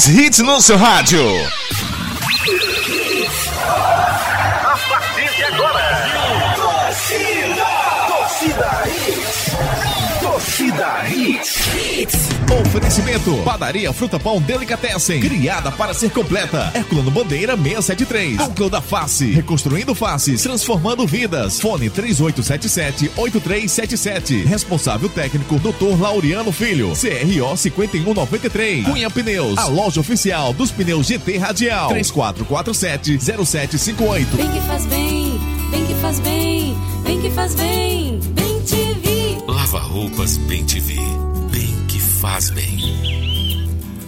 mais hits no seu rádio. A partir de agora, torcida, torcida hits, torcida hits. Oferecimento: Padaria Fruta Pão Delicatessen. Criada para ser completa. Herculano Bandeira 673. Núcleo da Face. Reconstruindo faces. Transformando vidas. Fone 3877-8377. Responsável técnico: Dr. Laureano Filho. CRO 5193. Cunha Pneus. A loja oficial dos pneus GT Radial. 3447-0758. Bem que faz bem, bem que faz bem, bem que faz bem, bem TV. Lava roupas Bem TV. Faz bem.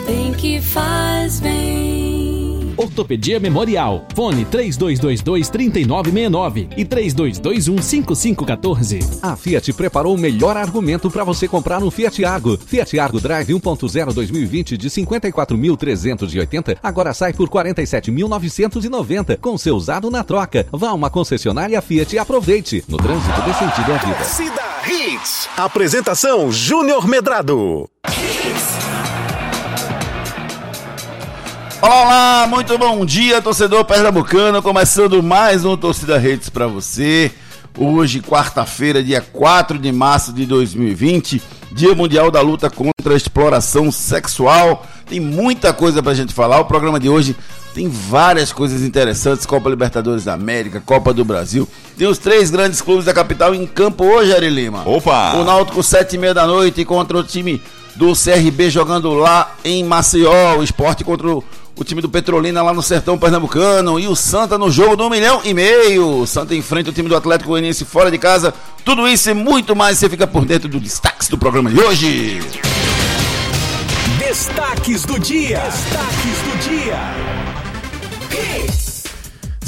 Bem que faz bem. Ortopedia Memorial. Fone 3222-3969 e 3221-5514. A Fiat preparou o melhor argumento para você comprar no Fiat Argo. Fiat Argo Drive 1.0 2020 de 54.380 agora sai por 47.990 com seu usado na troca. Vá a uma concessionária Fiat e aproveite. No trânsito dê sentido à vida. Torcida Hits. Apresentação Júnior Medrado. Olá, olá, muito bom dia, torcedor pernambucano. Começando mais um Torcida Redes para você. Hoje, quarta-feira, dia 4 de março de 2020, Dia Mundial da Luta contra a Exploração Sexual. Tem muita coisa pra gente falar. O programa de hoje tem várias coisas interessantes: Copa Libertadores da América, Copa do Brasil. Tem os três grandes clubes da capital em campo hoje, Ari Lima. Opa! O Náutico, sete e meia da noite, contra o time do CRB jogando lá em Maceió. O esporte contra o, o time do Petrolina lá no Sertão Pernambucano. E o Santa no jogo do um milhão e meio. Santa enfrenta o time do Atlético Goianiense fora de casa. Tudo isso e muito mais você fica por dentro do destaques do programa de hoje. Destaques do dia. Destaques do dia.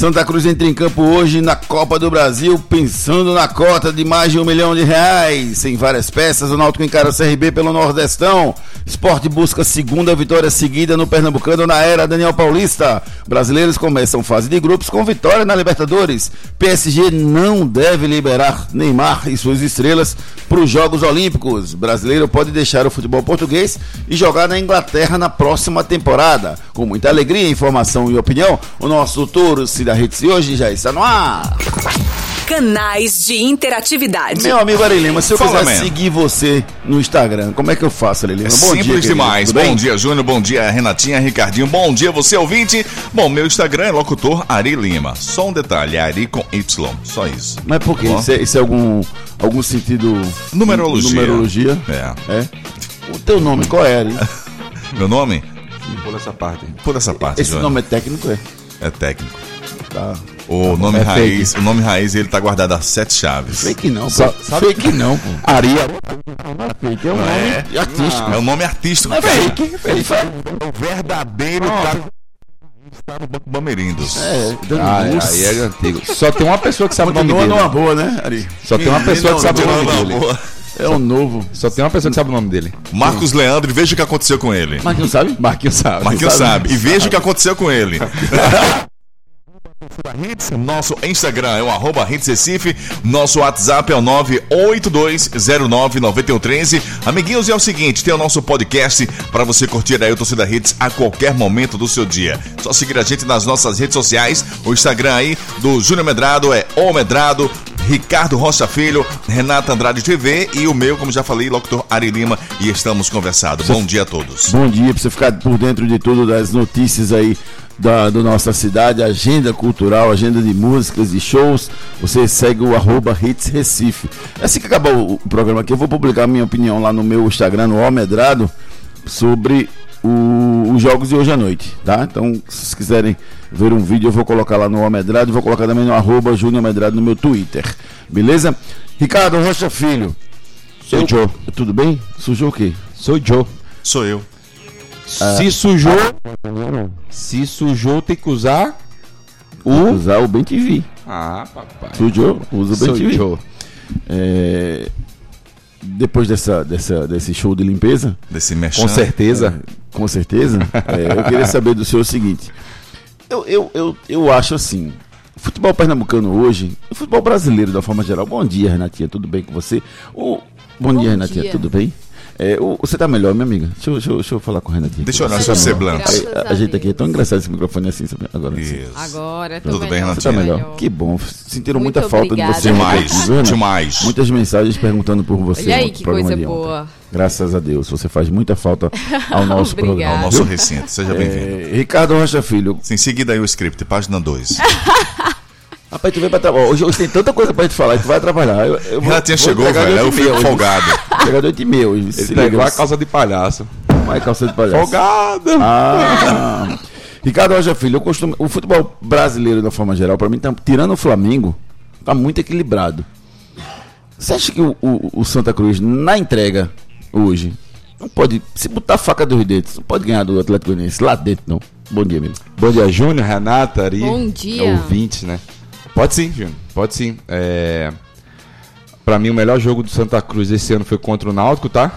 Santa Cruz entra em campo hoje na Copa do Brasil, pensando na cota de mais de um milhão de reais. Em várias peças, o Náutico encara o CRB pelo Nordestão. Esporte busca segunda vitória seguida no Pernambucano na era Daniel Paulista. Brasileiros começam fase de grupos com vitória na Libertadores. PSG não deve liberar Neymar e suas estrelas para os Jogos Olímpicos. Brasileiro pode deixar o futebol português e jogar na Inglaterra na próxima temporada. Com muita alegria, informação e opinião, o nosso Touro da Hits de hoje já está no ar. Canais de interatividade. Meu amigo Ari Lima, se eu Fala, quiser man. seguir você no Instagram, como é que eu faço, Ari Lima? É simples demais. Bom dia, Júnior. Bom dia, Renatinha, Ricardinho. Bom dia, você ouvinte. Bom, meu Instagram é locutor Ari Lima. Só um detalhe, Ari com Y. Só isso. Mas por quê? Ó. Isso é, isso é algum, algum sentido... Numerologia. Numerologia? É. É? O teu nome, qual é, Ari? Meu nome? Por essa parte. Por essa parte, Esse Júnior. nome é técnico, é? É técnico. Tá. O nome É raiz, o nome raiz, ele tá guardado a sete chaves. Fake não, pô. Sa- sabe- Fake não, pô. Ari Fake é um nome artístico. É o nome artístico. Não é fake. Ele faz... O verdadeiro tá, tá no Banco Bamerindos. É, dando Ah, aí é antigo. Só tem uma pessoa que sabe o nome Continua dele. numa boa, né, Ari? Só tem uma pessoa que sabe o nome Não, dele. boa. É um novo. Só tem uma pessoa que sabe o nome dele. Marcos Leandro, e veja o que aconteceu com ele. Marquinhos sabe? Marquinhos sabe. Marquinhos sabe. sabe. E veja o que aconteceu com ele. Nosso Instagram é o arroba Hits Recife. Nosso WhatsApp é o 982099113. Amiguinhos, e é o seguinte: tem o nosso podcast para você curtir aí o Torcida Hits a qualquer momento do seu dia. Só seguir a gente nas nossas redes sociais. O Instagram aí do Júnior Medrado é O Medrado. Ricardo Rocha Filho, Renata Andrade TV e o meu, como já falei, locutor Ari Lima. E estamos conversando. Bom dia a todos. Bom dia, pra você ficar por dentro de tudo das notícias aí da, da nossa cidade, agenda cultural, agenda de músicas e shows. Você segue o arroba Hits Recife. Assim que acabar o, o programa aqui, eu vou publicar minha opinião lá no meu Instagram, no Almedrado, sobre o- os jogos de hoje à noite, tá? Então, se vocês quiserem ver um vídeo, eu vou colocar lá no Almedrado e vou colocar também no arroba Júnior Almedrado no meu Twitter. Beleza? Ricardo Rocha Filho. Sou eu- Joe. Tudo bem? Sujou o quê? Sou Joe. Sou eu. Se sujou. Se sujou, tem que usar o. Usar o Bem TV. Ah, papai. Sujou? Usa o Bem Sou TV. Joe. É, Depois dessa, dessa, desse show de limpeza, Desse merchan. Com certeza. Com certeza, é, eu queria saber do senhor o seguinte. Eu, eu, eu, eu acho assim, futebol pernambucano hoje, o futebol brasileiro da forma geral. Bom dia, Renatinha, tudo bem com você? O, bom, dia, Renatinha, dia. tudo bem? É, o- você tá melhor, minha amiga? Deixa eu, deixa eu- deixa eu falar com o Renatinho. Deixa eu olhar seu tá semblante. Graças A, a a gente aqui é tão engraçado esse microfone assim, sabe? Agora. Isso. Agora, tô Tudo bem, melhor, Renatinho? Você tá melhor? Que bom. Sentiram Muito muita falta obrigada. de você. muito Demais, Renato? demais. Muitas mensagens perguntando por você. Olha aí que coisa ontem. boa. Graças a Deus. Você faz muita falta ao nosso programa. Ao nosso recinto. Seja bem-vindo. É, Ricardo Rocha Filho. Em seguida aí o script, página 2. Rapaz, tu veio pra trabalhar. Hoje, hoje tem tanta coisa pra gente falar, tu vai atrapalhar. Eu, eu vou- Renatinha vou chegou, velho. Eu fico folgado. Chegar de 8 e meia hoje. Se Ele pegou a calça de palhaço. Vai, calça de palhaço. Folgado! Ah, Ricardo Rocha Filho, eu costumo, o futebol brasileiro, uma forma geral, pra mim, tá, tirando o Flamengo, tá muito equilibrado. Você acha que o, o- o Santa Cruz, na entrega, hoje, não pode, se botar a faca dos dentes, não pode ganhar do Atlético Goianiense lá dentro, não? Bom dia, amigo. Bom dia, Júnior, Renata, Ari. Bom dia. Ouvintes, né? Pode sim, Júnior. Pode sim. É... Pra mim, o melhor jogo do Santa Cruz esse ano foi contra o Náutico, tá?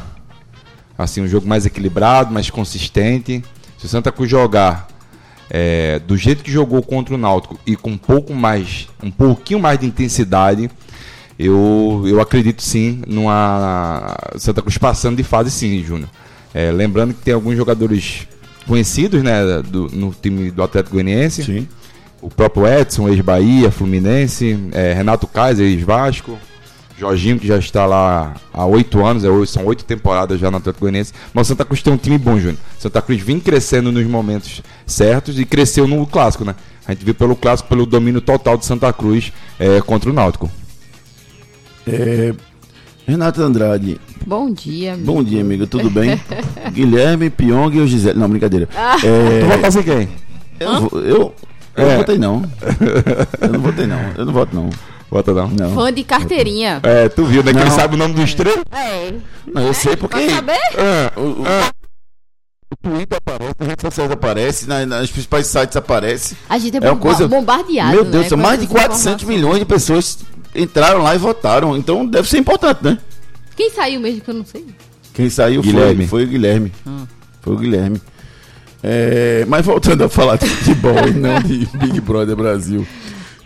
Assim, um jogo mais equilibrado, mais consistente. Se o Santa Cruz jogar é, do jeito que jogou contra o Náutico e com um pouco mais, um pouquinho mais de intensidade, eu, eu acredito sim numa Santa Cruz passando de fase sim, Júnior. É, lembrando que tem alguns jogadores conhecidos, né, do- no time do Atlético Goianiense. Sim. O próprio Edson, ex-Bahia, Fluminense, é, Renato Kaiser, ex-Vasco, Jorginho, que já está lá há oito anos, é, oito- são oito temporadas já no Atlético Goianiense. Mas o Santa Cruz tem um time bom, Júnior. Santa Cruz vem crescendo nos momentos certos e cresceu no Clássico, né? A gente viu pelo Clássico, pelo domínio total de Santa Cruz é, contra o Náutico. É, Renato Andrade, Bom dia. amigo. bom dia, amigo, tudo bem? Guilherme, Pyong e o Gisele. Não, brincadeira. Ah. É, Tu votasse em quem? eu eu, eu É. não votei, não. Eu não votei, não. Eu não voto, não. Vota não. Não. Fã de carteirinha. É, tu viu, né? Que ele Não. sabe o nome dos três? É. Não, eu sei porque. Pra saber? O, o- o Twitter aparece, as redes sociais aparecem, na- nas principais sites aparece. A gente é, É uma bomba- coisa. bombardeado. Meu Deus, né, são mais de essas 400 informações. milhões de pessoas entraram lá e votaram. Então deve ser importante, né? Quem saiu mesmo que eu não sei? Quem saiu Guilherme. foi, foi o Guilherme. Foi o Guilherme. É, mas voltando a falar de futebol e não de Big Brother Brasil.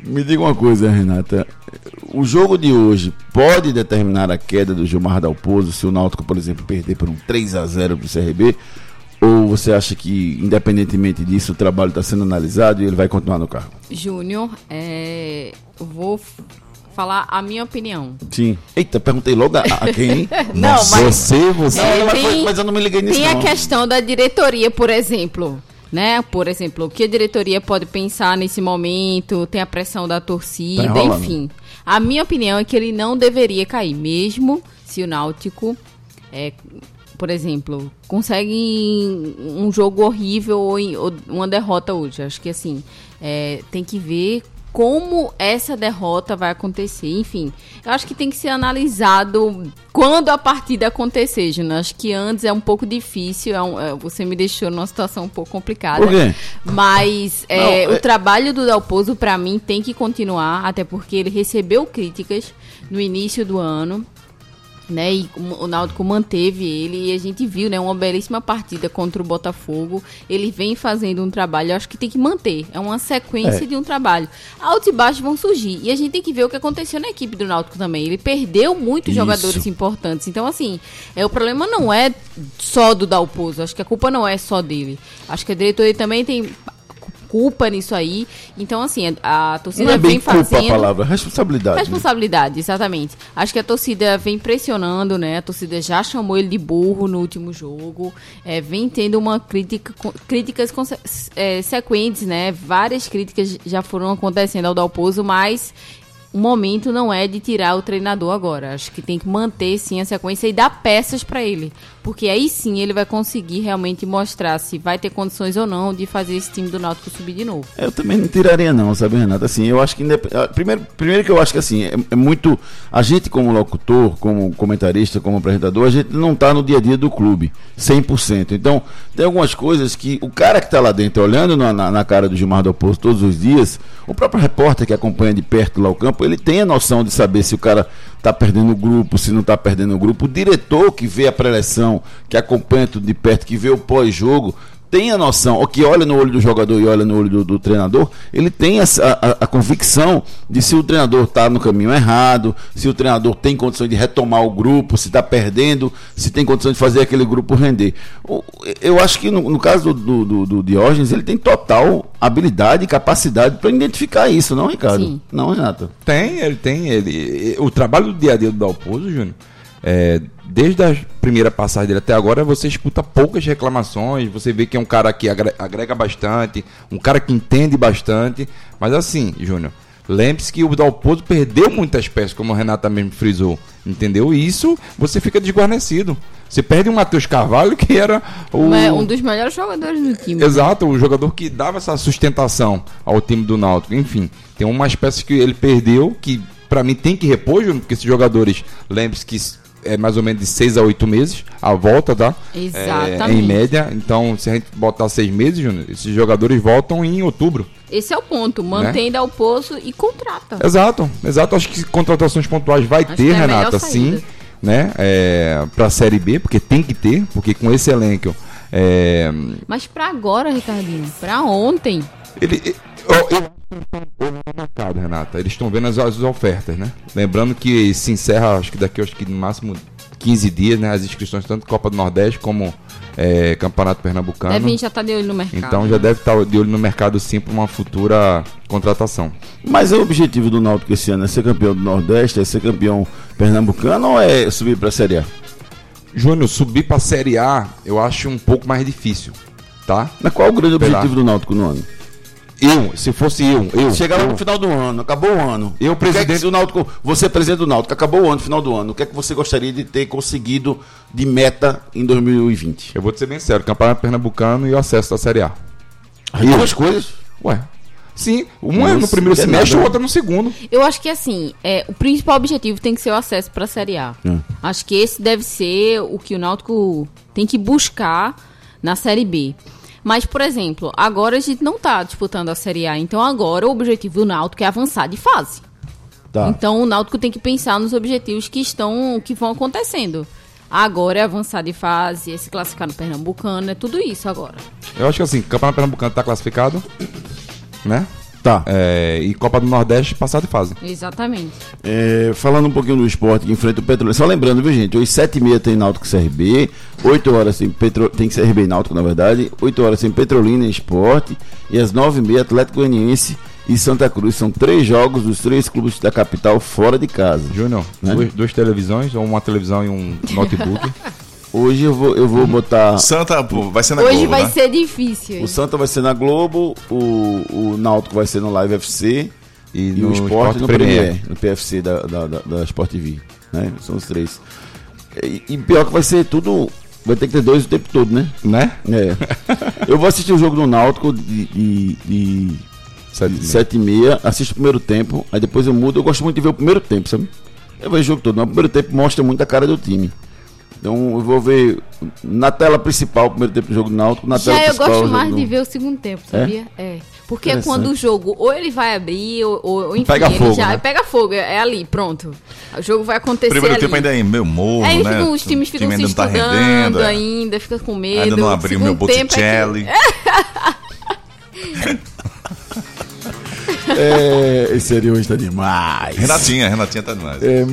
Me diga uma coisa, Renata. O jogo de hoje pode determinar a queda do Gilmar Dalpozo se o Náutico, por exemplo, perder por um 3 a 0 pro CRB? Ou você acha que, independentemente disso, o trabalho está sendo analisado e ele vai continuar no cargo? Júnior, é, vou falar a minha opinião. Sim. Eita, perguntei logo a, a quem? Não, mas Você, você. É, mas, tem- foi- mas eu não me liguei nisso, tem não. a questão da diretoria, por exemplo. Né? Por exemplo, o que a diretoria pode pensar nesse momento, tem a pressão da Tá torcida, enrolando. enfim. A minha opinião é que ele não deveria cair, mesmo se o Náutico, é, por exemplo, consegue um jogo horrível ou, ou uma derrota hoje. Acho que assim, é, tem que ver como essa derrota vai acontecer. Enfim, eu acho que tem que ser analisado quando a partida acontecer, Júnior. Acho que antes é um pouco difícil. é um- é, você me deixou numa situação um pouco complicada. Por quê? Mas é, Não, o é- trabalho do Dalpozo, pra mim, tem que continuar, até porque ele recebeu críticas no início do ano. Né, e o Náutico manteve ele e a gente viu, né, uma belíssima partida contra o Botafogo. Ele vem fazendo um trabalho, acho que tem que manter. É uma sequência É. de um trabalho. Altos e baixos vão surgir. E a gente tem que ver o que aconteceu na equipe do Náutico também. Ele perdeu muitos Isso. jogadores importantes. Então, assim, é, o problema não é só do Dalpozo. Acho que a culpa não é só dele. Acho que a diretoria também tem culpa nisso aí. Então, assim, a, a torcida Não é bem vem culpa fazendo. a palavra, responsabilidade. né? Responsabilidade, exatamente. Acho que a torcida vem pressionando, né? A torcida já chamou ele de burro no último jogo. É, vem tendo uma crítica, críticas é, sequentes, né? Várias críticas já foram acontecendo ao Dalpozo, mas o momento não é de tirar o treinador agora. Acho que tem que manter sim a sequência e dar peças pra ele. Porque aí sim ele vai conseguir realmente mostrar se vai ter condições ou não de fazer esse time do Náutico subir de novo. Eu também não tiraria não, sabe, Renato? Assim, eu acho que ah, primeiro, primeiro que eu acho que assim, é, é muito a gente como locutor, como comentarista, como apresentador, a gente não tá no dia a dia do clube, 100%. Então, tem algumas coisas que o cara que tá lá dentro olhando na, na, na cara do Gilmar do Oposto todos os dias, o próprio repórter que acompanha de perto lá o campo, ele tem a noção de saber se o cara tá perdendo o grupo, se não tá perdendo o grupo. O diretor que vê a preleção, que acompanha tudo de perto, que vê o pós-jogo, tem a noção, ou que olha no olho do jogador e olha no olho do, do treinador, ele tem essa, a, a convicção de se o treinador está no caminho errado, se o treinador tem condições de retomar o grupo, se está perdendo, se tem condições de fazer aquele grupo render. Eu acho que no, no caso do, do, do Diógenes, ele tem total habilidade e capacidade para identificar isso, não, Ricardo? Sim. Não, Renato. Tem, ele tem. Ele, o trabalho do dia a dia do Dalpozo, Júnior, é, desde a primeira passagem dele até agora, você escuta poucas reclamações, você vê que é um cara que agre- agrega bastante, um cara que entende bastante. Mas assim, Júnior, lembre-se que o Dalpozo perdeu muitas peças, como o Renata mesmo frisou. Entendeu? E isso você fica desguarnecido. Você perde um Matheus Carvalho, que era o. Um, é, um dos melhores jogadores do time. Exato, o jogador que dava essa sustentação ao time do Náutico. Enfim, tem umas peças que ele perdeu que pra mim tem que repor, Júnior, porque esses jogadores, lembre-se que é mais ou menos de seis a oito meses a volta, tá? Exatamente. É, em média. Então, se a gente botar seis meses, Júnior, esses jogadores voltam em outubro. Esse é o ponto. Mantém ao poço e contrata. Exato, exato. Acho que contratações pontuais vai Acho ter, é Renata, sim, né? É, pra Série B, porque tem que ter, porque com esse elenco. É, Mas pra agora, Ricardinho, pra ontem, Ele, eu, eu, mercado, Renata. Eles estão vendo as, as ofertas, né? Lembrando que se encerra, acho que daqui acho que no máximo 15 dias, né? As inscrições tanto Copa do Nordeste como é, Campeonato Pernambucano. Devin já tá de olho no mercado. Então já deve estar de olho no mercado sim para uma futura contratação. Mas o objetivo do Náutico esse ano é ser campeão do Nordeste, é ser campeão pernambucano ou é subir para a Série A? Júnior, subir para a Série A eu acho um pouco mais difícil, tá? Mas qual é o grande Pela- objetivo do Náutico no ano? Eu, se fosse eu, eu. Chegar lá eu, no final do ano, acabou o ano. Eu, que é que presidente- se o Náutico, você presidente do Náutico, acabou o ano, final do ano. O que é que você gostaria de ter conseguido de meta em 2020? eu vou te ser bem sério, Campeonato Pernambucano e o acesso da Série A. As duas coisas. Ué. Sim, um é no Isso, primeiro é semestre, nada. o outro é no segundo. Eu acho que assim, é, o principal objetivo tem que ser o acesso pra Série A. Hum. Acho que esse deve ser o que o Náutico tem que buscar na Série B. Mas, por exemplo, agora a gente não tá disputando a Série A, então agora o objetivo do Náutico é avançar de fase. Tá. Então o Náutico tem que pensar nos objetivos que estão que vão acontecendo. Agora é avançar de fase, é se classificar no Pernambucano, é tudo isso agora. Eu acho que assim, Campeonato Pernambucano tá classificado, né? Tá. É, e Copa do Nordeste passar de fase. Exatamente. É, falando um pouquinho do esporte que enfrenta o Petrolina. Só lembrando, viu, gente? Hoje, 7h30 tem Náutico CRB, 8 horas tem, Petro... tem CRB e Náutico, na verdade, 8 horas tem Petrolina e Esporte, e às 9h30 Atlético Goianiense e Santa Cruz. São três jogos dos três clubes da capital fora de casa. Júnior, Né? duas, duas televisões, ou uma televisão e um notebook. Hoje eu vou, eu vou botar. Santa, pô, vai ser na Hoje Globo, vai né? ser difícil. O Santa vai ser na Globo, o, o Náutico vai ser no Live FC E, e, no o Esporte Sport no Premier. Premier, no PFC da, da, da, da Sport TV. Né? São os três. E, e pior que vai ser tudo. Vai ter que ter dois o tempo todo, né? Né? É. Eu vou assistir o jogo do Náutico de, de, de Sete e meia. 7 e meia, assisto o primeiro tempo, aí depois eu mudo. Eu gosto muito de ver o primeiro tempo, sabe? Eu vejo o jogo todo, mas o primeiro tempo mostra muito a cara do time. Então eu vou ver na tela principal o primeiro tempo do jogo do Náutico, na tela Já eu principal. gosto o jogo mais do- de ver o segundo tempo, sabia? É. Porque é quando o jogo ou ele vai abrir, ou, ou enfim, Pega ele fogo, já né? pega fogo, é, é ali, pronto. O jogo vai acontecer Primeiro ali. tempo ainda é meio morno, Aí né? ficam- os times ficam time se ainda não tá estudando rendendo, é. ainda, fica com medo. Ainda não abriu meu tempo é Botticelli. É, esse seria hoje tá demais. Renatinha, Renatinha tá demais. É,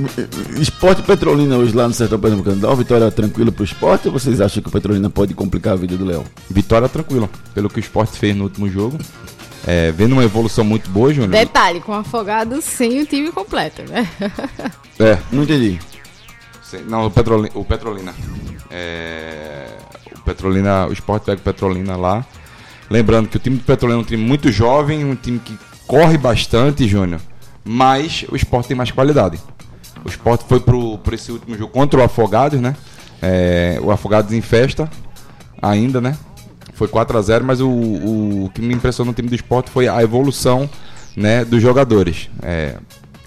esporte Petrolina hoje lá no Sertão Pernambucano. Dá uma vitória tranquila pro esporte ou vocês acham que o Petrolina pode complicar a vida do Léo? Vitória tranquila, pelo que o Sport fez no último jogo. É, vendo uma evolução muito boa, Júnior. Detalhe, com Afogado sem o time completo, né? É, Não entendi. Não, o Petrolina. O Petrolina. É, o Petrolina, o Sport pega o Petrolina lá. Lembrando que o time do Petrolina é um time muito jovem, um time que corre bastante, Júnior. Mas o Sport tem mais qualidade. O Sport foi por esse último jogo contra o Afogados, né? É, o Afogados em festa ainda, né? Foi 4 a 0 mas o, o, o que me impressionou no time do Sport foi a evolução né, dos jogadores. É,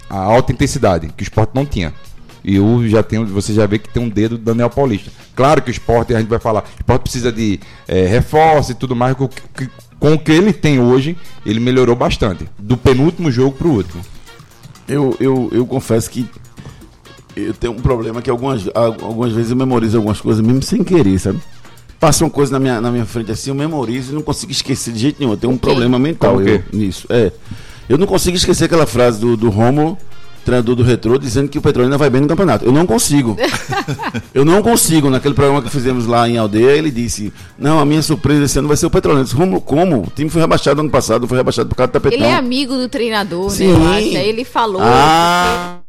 a alta intensidade, que o Sport não tinha. E o já tem, você já vê que tem um dedo do Daniel Paulista. Claro que o Sport, a gente vai falar, o Sport precisa de é, reforço e tudo mais, com, que- com o que ele tem hoje, ele melhorou bastante. Do penúltimo jogo pro último. Eu, eu, eu confesso que eu tenho um problema que algumas, algumas vezes eu memorizo algumas coisas mesmo sem querer, sabe? passa uma coisa na minha, na minha frente assim, eu memorizo e não consigo esquecer de jeito nenhum. Eu tenho um problema mental o eu, nisso. É. Eu não consigo esquecer aquela frase do, do Romulo, treinador do Retrô, dizendo que o Petrolina vai bem no campeonato. Eu não consigo. eu não consigo. Naquele programa que fizemos lá em Aldeia, ele disse: Não, a minha surpresa esse ano vai ser o Petrolina. Eu disse, Romulo, como? O time foi rebaixado ano passado, foi rebaixado por causa do tapetão. Ele é amigo do treinador, Sim. né? Acho. Aí ele falou. Ah,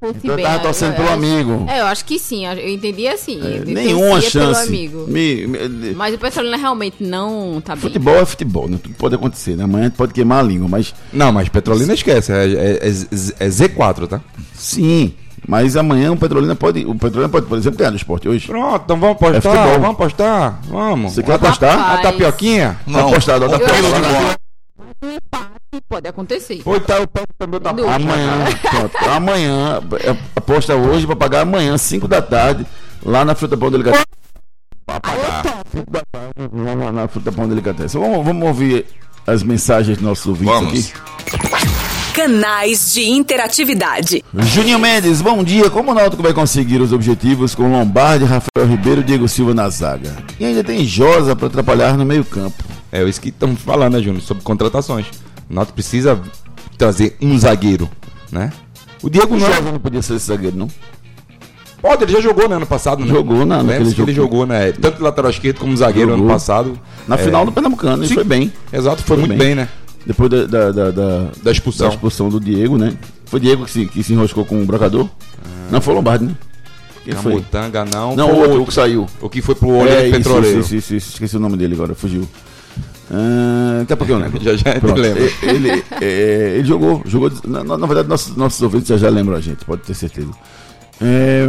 fosse então eu bem, tava eu- torcendo eu pelo acho- amigo. É, eu acho que sim. Eu entendi assim. É, nenhuma chance. amigo. Me- me- Mas o Petrolina realmente não tá bem. Futebol é futebol, né? Tudo pode acontecer, né? Amanhã a gente pode queimar a língua, mas Não, mas Petrolina esquece, é, é- é- é Z4, tá? sim. Mas amanhã o Petrolina pode. O Petrolina pode, por exemplo, ganhar do esporte hoje. Pronto, então vamos apostar, É futebol. vamos apostar, vamos. Você quer apostar? Rapaz. A tapioquinha? Não. Eu pra- acho que pode acontecer. Ou tá o pé também tá Dúvida. Amanhã, pronto. Amanhã, é, aposta hoje pra pagar amanhã, 5 da tarde, lá na Fruta Pão Delicatessen. Pagar. 5 da tarde, lá na, na Fruta Pão Delicatessen. Vamos, vamos ouvir as mensagens dos nossos ouvintes Vamos. aqui. Canais de interatividade. Juninho Mendes, bom dia. Como o Náutico vai conseguir os objetivos com Lombardi, Rafael Ribeiro e Diego Silva na zaga? E ainda tem Josa para atrapalhar no meio-campo. É isso que estamos falando, né, Júnior? Sobre contratações. O Náutico precisa trazer um zagueiro, né? O Diego O não. Josa não podia ser esse zagueiro, não? Pode, ele já jogou no ano passado, né? Jogou na- que ele jogo. jogou, né? Tanto lateral esquerdo como zagueiro Jogou. ano passado. Na É, final do Pernambucano, ele Sim. foi bem. Exato, foi, Foi muito bem. bem, né? Depois da, da, da, da- expulsão. da expulsão do Diego, né? Foi Diego que se, que se enroscou com o brocador? Não foi o Lombardi, né? Quem foi? Camutanga, não. Não, o outro, o que saiu. O que foi pro olho É, petroleiro. isso, isso, isso, esqueci o nome dele agora, fugiu. Ah, daqui a pouco eu lembro. Já, já Pronto, lembro. Ele, é, ele jogou, jogou. Na, na- verdade, nossos, nossos ouvintes já, já lembram a gente, pode ter certeza. É,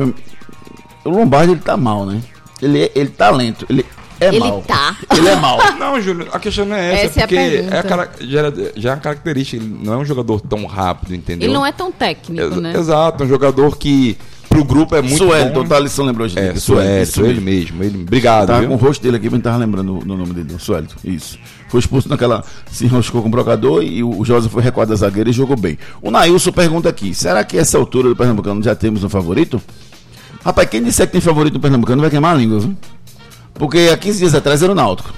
o Lombardi ele tá mal, né? Ele, é- ele tá lento, ele é Ele mal. tá. Ele é mal. Não, Júlio, a questão não é essa, Essa é a porque é a cara- já, era- já é uma característica, ele não é um jogador tão rápido, entendeu? Ele não é tão técnico, Ex- né? Exato, um jogador que pro grupo é muito Suelton, bom. tá, Alisson lembrou a gente. É, isso ele mesmo. Ele, obrigado, Tava viu? com o rosto dele aqui, mas não tava lembrando o, nome dele, o Suelton. Isso. Foi expulso naquela. Se enroscou com o brocador e o, Josa foi recuado da zagueira e jogou bem. O Nailson pergunta aqui: será que essa altura do Pernambucano já temos um favorito? Rapaz, quem disser que tem favorito no Pernambucano vai queimar a língua, viu? Porque há 15 dias atrás era o Náutico.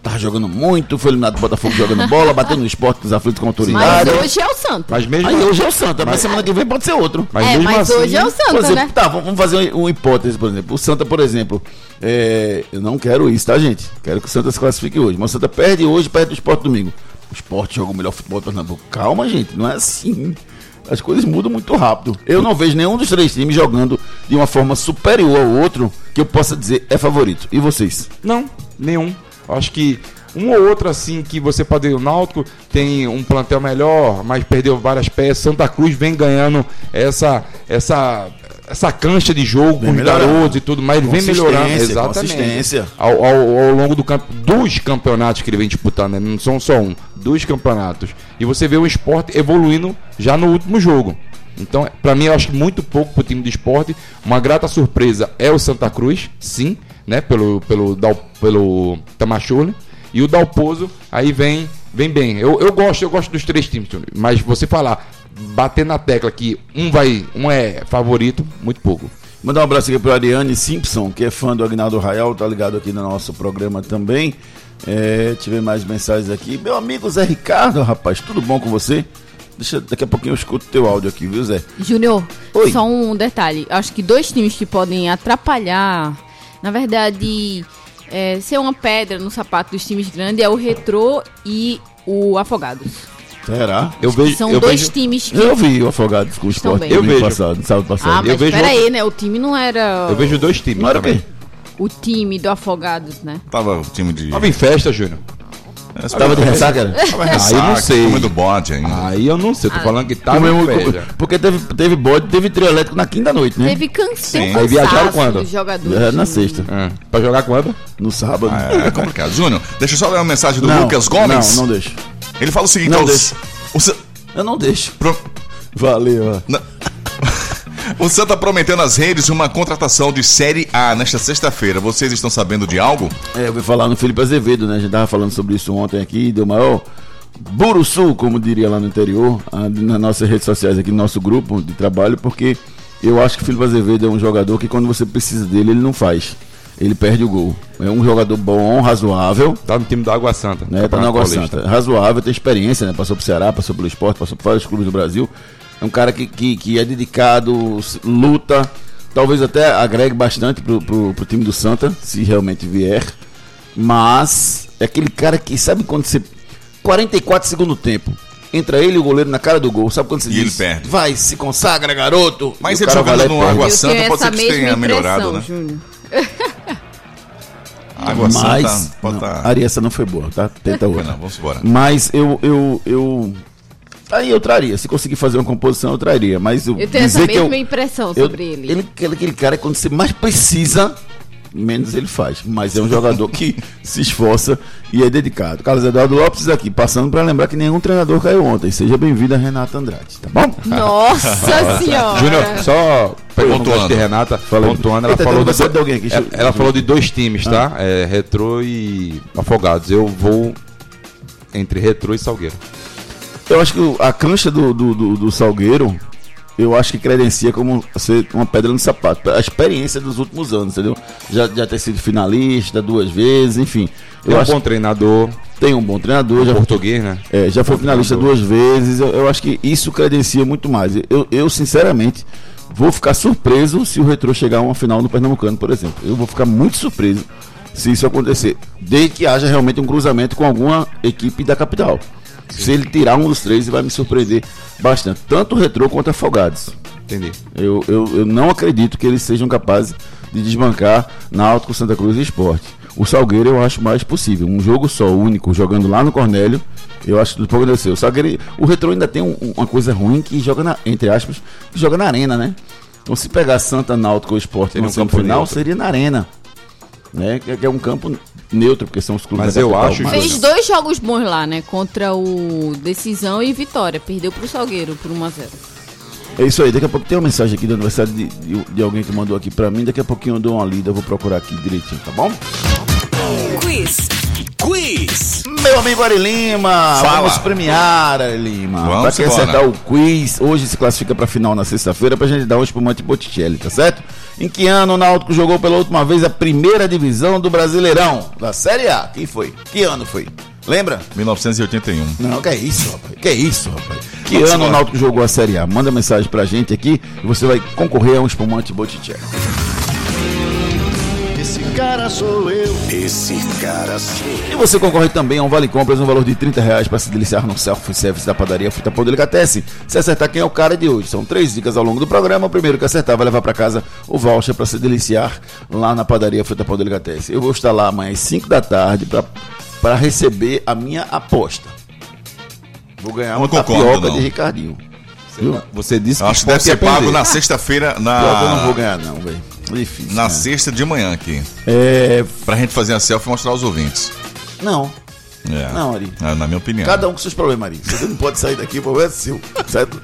Tava jogando muito, foi eliminado do Botafogo jogando bola, bateu no esporte dos aflitos com Mas autoridade. hoje é o Santos. Mas mesmo, Aí hoje é o Santa, mas semana que vem pode ser outro. mas é, mesmo mas assim, hoje é o Por Santos, exemplo, né? tá, vamos fazer uma hipótese, por exemplo. O Santa, por exemplo, é, eu não quero isso, tá, gente? Quero que o Santa se classifique hoje. Mas o Santa perde hoje, perde do esporte domingo. O esporte joga o melhor futebol do Pernambuco. Calma, gente, não é assim. As coisas mudam muito rápido. Eu não vejo nenhum dos três times jogando de uma forma superior ao outro que eu possa dizer é favorito. E vocês? Não, nenhum. Acho que um ou outro assim que você pode. O Náutico tem um plantel melhor, mas perdeu várias peças. Santa Cruz vem ganhando essa essa essa cancha de jogo Vem com os garotos e tudo, mas ele vem melhorando. Exatamente. consistência. Ao, ao, ao longo do campo, dos campeonatos que ele vem disputando, né? não são só um, dos campeonatos. E você vê o esporte evoluindo já no último jogo. Então, pra mim, eu acho que muito pouco pro time do esporte. Uma grata surpresa é o Santa Cruz, sim, né? Pelo, pelo, Dal- pelo Tamachule. E o Dalpozo aí vem, vem bem. Eu, eu gosto, eu gosto dos três times, Júnior. mas você falar, bater na tecla que um vai, um é favorito, muito pouco. Mandar um abraço aqui pro Ariane Simpson, que é fã do Agnaldo Raial, tá ligado aqui no nosso programa também. É, tive mais mensagens aqui. Meu amigo Zé Ricardo, rapaz, tudo bom com você? Deixa, daqui a pouquinho eu escuto teu áudio aqui, viu, Zé? Júnior, só um detalhe. Acho que dois times que podem atrapalhar, na verdade, é, ser uma pedra no sapato dos times grandes é o Retrô e o Afogados. Será? Eu vejo, São eu dois vejo, times que. Eu vi o Afogados com o esporte bem. Eu vejo. passado, sábado Ah, passado. mas vejo peraí, outro- né? O time não era eu vejo dois times. Não era o quê? o time do Afogados, né? Tava o time de. Tava em festa, Júnior. Tava de ressaca, Aí eu não sei. comendo bode ainda. Aí eu não sei, tô falando que tava em festa. porque teve, teve bode, teve trio elétrico na quinta noite, né? Teve can Sim. tem um Aí viajaram quando? Era na sexta, Ah, pra jogar quando? no sábado. Ah, é complicado. Júnior, deixa eu só ler uma mensagem do Não, Lucas Gomes. Não, não deixa. Ele fala o seguinte: Não ó, o- deixa. o, Sa- Eu não deixo. pro- Valeu, ó. na- o Santa prometeu nas redes uma contratação de Série A nesta sexta-feira. Vocês estão sabendo de algo? É, eu vou falar no Felipe Azevedo, né? A gente tava falando sobre isso ontem aqui, deu maior buruçu, como diria lá no interior, ah, nas nossas redes sociais aqui, no nosso grupo de trabalho, porque eu acho que o Felipe Azevedo é um jogador que quando você precisa dele, ele não faz. ele perde o gol. É um jogador bom, razoável. Tá no time da Água Santa. Né, tá na Água Paulista. Santa. Razoável, tem experiência, né? Passou pro Ceará, passou pelo esporte, passou por vários clubes do Brasil. É um cara que, que, que é dedicado, luta, talvez até agregue bastante pro, pro, pro time do Santa, se realmente vier. Mas é aquele cara que sabe quando você. 44 segundo tempo. Entra ele e o goleiro na cara do gol. Sabe quando você E diz? ele perde. Vai, se consagra, garoto. Mas o ele jogando no. Água Santa pode essa ser que tenha melhorado, né? Júnior. Água Mas. Santa pode não, tá- A Ariessa não foi boa, tá? Tenta outra. não, vamos embora. Mas eu, eu, eu. Aí eu traria. Se conseguir fazer uma composição, eu traria. Mas eu, Eu tenho essa mesma eu, impressão eu- sobre ele. ele. Aquele, aquele cara que quando você mais precisa, menos ele faz. Mas é um jogador que se esforça e é dedicado. Carlos Eduardo Lopes aqui, passando para lembrar que nenhum treinador caiu ontem. Seja bem-vindo a Renata Andrade, tá bom? Nossa senhora! Júnior, só Pontuando. de Renata, pontuando, ela Eita, falou, de, de alguém aqui, ela, ela falou de dois times, tá? É, Retrô e Afogados. Eu vou entre Retrô e Salgueiro. Eu acho que a cancha do, do, do- do Salgueiro, eu acho que credencia como ser uma pedra no sapato. A experiência dos últimos anos, entendeu? Já, já ter sido finalista duas vezes, enfim. Tem Eu um acho bom treinador, tem um bom treinador, já, português, né? é, já foi finalista duas vezes. Eu, eu acho que isso credencia muito mais. Eu, eu, sinceramente, vou ficar surpreso se o Retrô chegar a uma final no Pernambucano, por exemplo. Eu vou ficar muito surpreso se isso acontecer. Desde que haja realmente um cruzamento com alguma equipe da capital. Se ele tirar um dos três, vai me surpreender bastante. Tanto o Retrô quanto Afogados. Entendi. Eu, eu, eu não acredito que eles sejam capazes de desbancar Náutico, Santa Cruz e Esporte. O Salgueiro eu acho mais possível. Um jogo só, único, jogando lá no Cornélio, eu acho que tudo pode acontecer. O Salgueiro, o Retrô ainda tem um- uma coisa ruim que joga na, entre aspas, joga na arena, né? Então se pegar Santa Náutico ou Esporte Seria no um campo final, seria na arena. Né? Que, é um campo neutro, porque são os clubes Mas da eu acho Fez dois jogos bons lá, né? Contra o Decisão e Vitória. Perdeu pro Salgueiro por 1x0. É isso aí, daqui a pouco tem uma mensagem aqui do aniversário de, de, de alguém que mandou aqui pra mim. Daqui a pouquinho eu dou uma lida, eu vou procurar aqui direitinho, tá bom? Quiz. Quiz. Meu amigo Ari Lima, Fala. vamos premiar, Ari Lima. Vamos pra quem embora. acertar o quiz, hoje se classifica pra final na sexta-feira pra gente dar um espumante Botticelli, tá certo? Em que ano o Náutico jogou pela última vez a primeira divisão do Brasileirão, da Série A? Quem foi? Que ano foi? Lembra? 1981. Não, que é isso, rapaz. Que é isso, rapaz. Que Vamos ano o. Náutico jogou a Série A? Manda mensagem pra gente aqui e você vai concorrer a um espumante Botticelli. Esse cara sou eu. Esse cara sou E você concorre também a um Vale Compras no valor de 30 reais para se deliciar no self-service da padaria Fruta Pão Delicatessen. Se acertar quem é o cara de hoje. São três dicas ao longo do programa. O primeiro que acertar vai levar para casa o voucher para se deliciar lá na padaria Fruta Pão Delicatessen. Eu vou estar lá amanhã às 5 da tarde para receber a minha aposta. Vou ganhar uma concordo, tapioca não. de Ricardinho. Viu? Você disse que acho que deve ser pago na sexta-feira, que eu não vou na, ganhar não, velho. Difícil. na né? sexta de manhã aqui. É... Pra gente fazer a selfie e mostrar aos ouvintes. Não. É. Não, Ari. Na, na minha opinião. Cada um com seus problemas, Marinho. Você não pode sair daqui, o problema é seu, certo?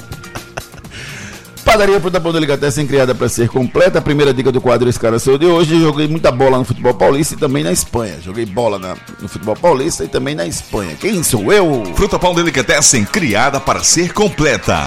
Padaria Fruta Pão Delicatessen criada para ser completa. A primeira dica do quadro Esse Cara Sou de hoje. Joguei muita bola no futebol paulista e também na Espanha. Joguei bola na- no futebol paulista e também na Espanha. Quem sou eu? Fruta Pão Delicatessen, criada para ser completa.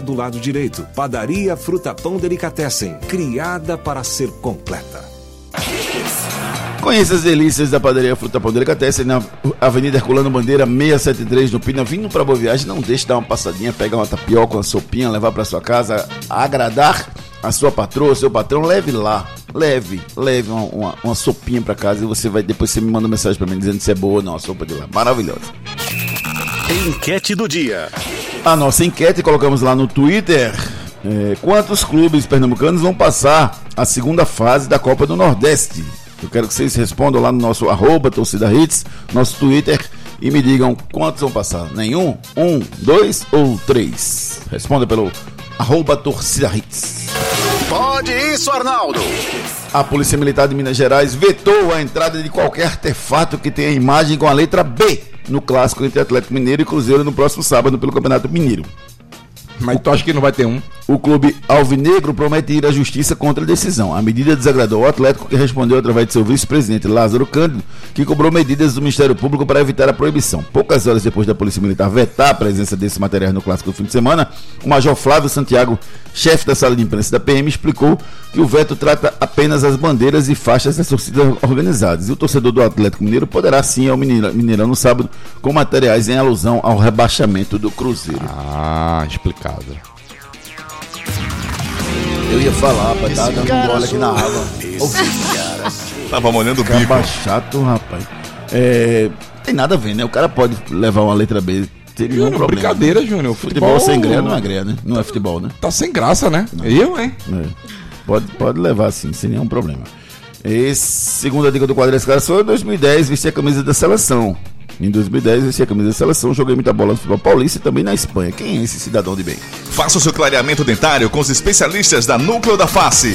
do lado direito. Padaria Fruta Pão Delicatessen, criada para ser completa. Conheça as delícias da padaria Fruta Pão Delicatessen na Avenida Herculano Bandeira 673 no Pina. Vindo para Boa Viagem, não deixe de dar uma passadinha, pegar uma tapioca, uma sopinha, levar para sua casa, agradar a sua patroa, seu patrão, leve lá. Leve, leve uma, uma, uma sopinha para casa e você vai depois você me manda mensagem para mim dizendo se é boa ou não a sopa de lá. Maravilhosa. Enquete do dia. A nossa enquete colocamos lá no Twitter. É, quantos clubes pernambucanos vão passar a segunda fase da Copa do Nordeste? Eu quero que vocês respondam lá no nosso arroba torcida hits, nosso Twitter, e me digam quantos vão passar. Nenhum? Um, dois ou três? Responda pelo arroba torcida hits. Pode isso, Arnaldo. A Polícia Militar de Minas Gerais vetou a entrada de qualquer artefato que tenha imagem com a letra B no clássico entre Atlético Mineiro e Cruzeiro no próximo sábado pelo Campeonato Mineiro. Mas tu acha que não vai ter um? O clube alvinegro promete ir à justiça contra a decisão. A medida desagradou o Atlético, que respondeu através de seu vice-presidente Lázaro Cândido, que cobrou medidas do Ministério Público para evitar a proibição. Poucas horas depois da Polícia Militar vetar a presença desses materiais no clássico do fim de semana, o Major Flávio Santiago, chefe da sala de imprensa da PM, explicou que o veto trata apenas as bandeiras e faixas das torcidas organizadas. E o torcedor do Atlético Mineiro poderá sim ao Mineirão no sábado com materiais em alusão ao rebaixamento do Cruzeiro. Ah, explicado. Eu ia falar, rapaz, tava dando um gole aqui na água. Tava molhando o bico. Acaba chato, rapaz. É, tem nada a ver, né? O cara pode levar uma letra B. Teria Júnior, problema. brincadeira, Júnior. Futebol, Futebol sem greia não é greia, né? Não é futebol, né? Tá sem graça, né? Eu, hein? É. Pode, pode levar sim, sem nenhum problema. Esse, segunda dica do quadro Escalação, em 2010 vesti a camisa da seleção. Em 2010 vesti a camisa da seleção, joguei muita bola no futebol paulista e também na Espanha. Quem é esse cidadão de bem? Faça o seu clareamento dentário com os especialistas da Núcleo da Face.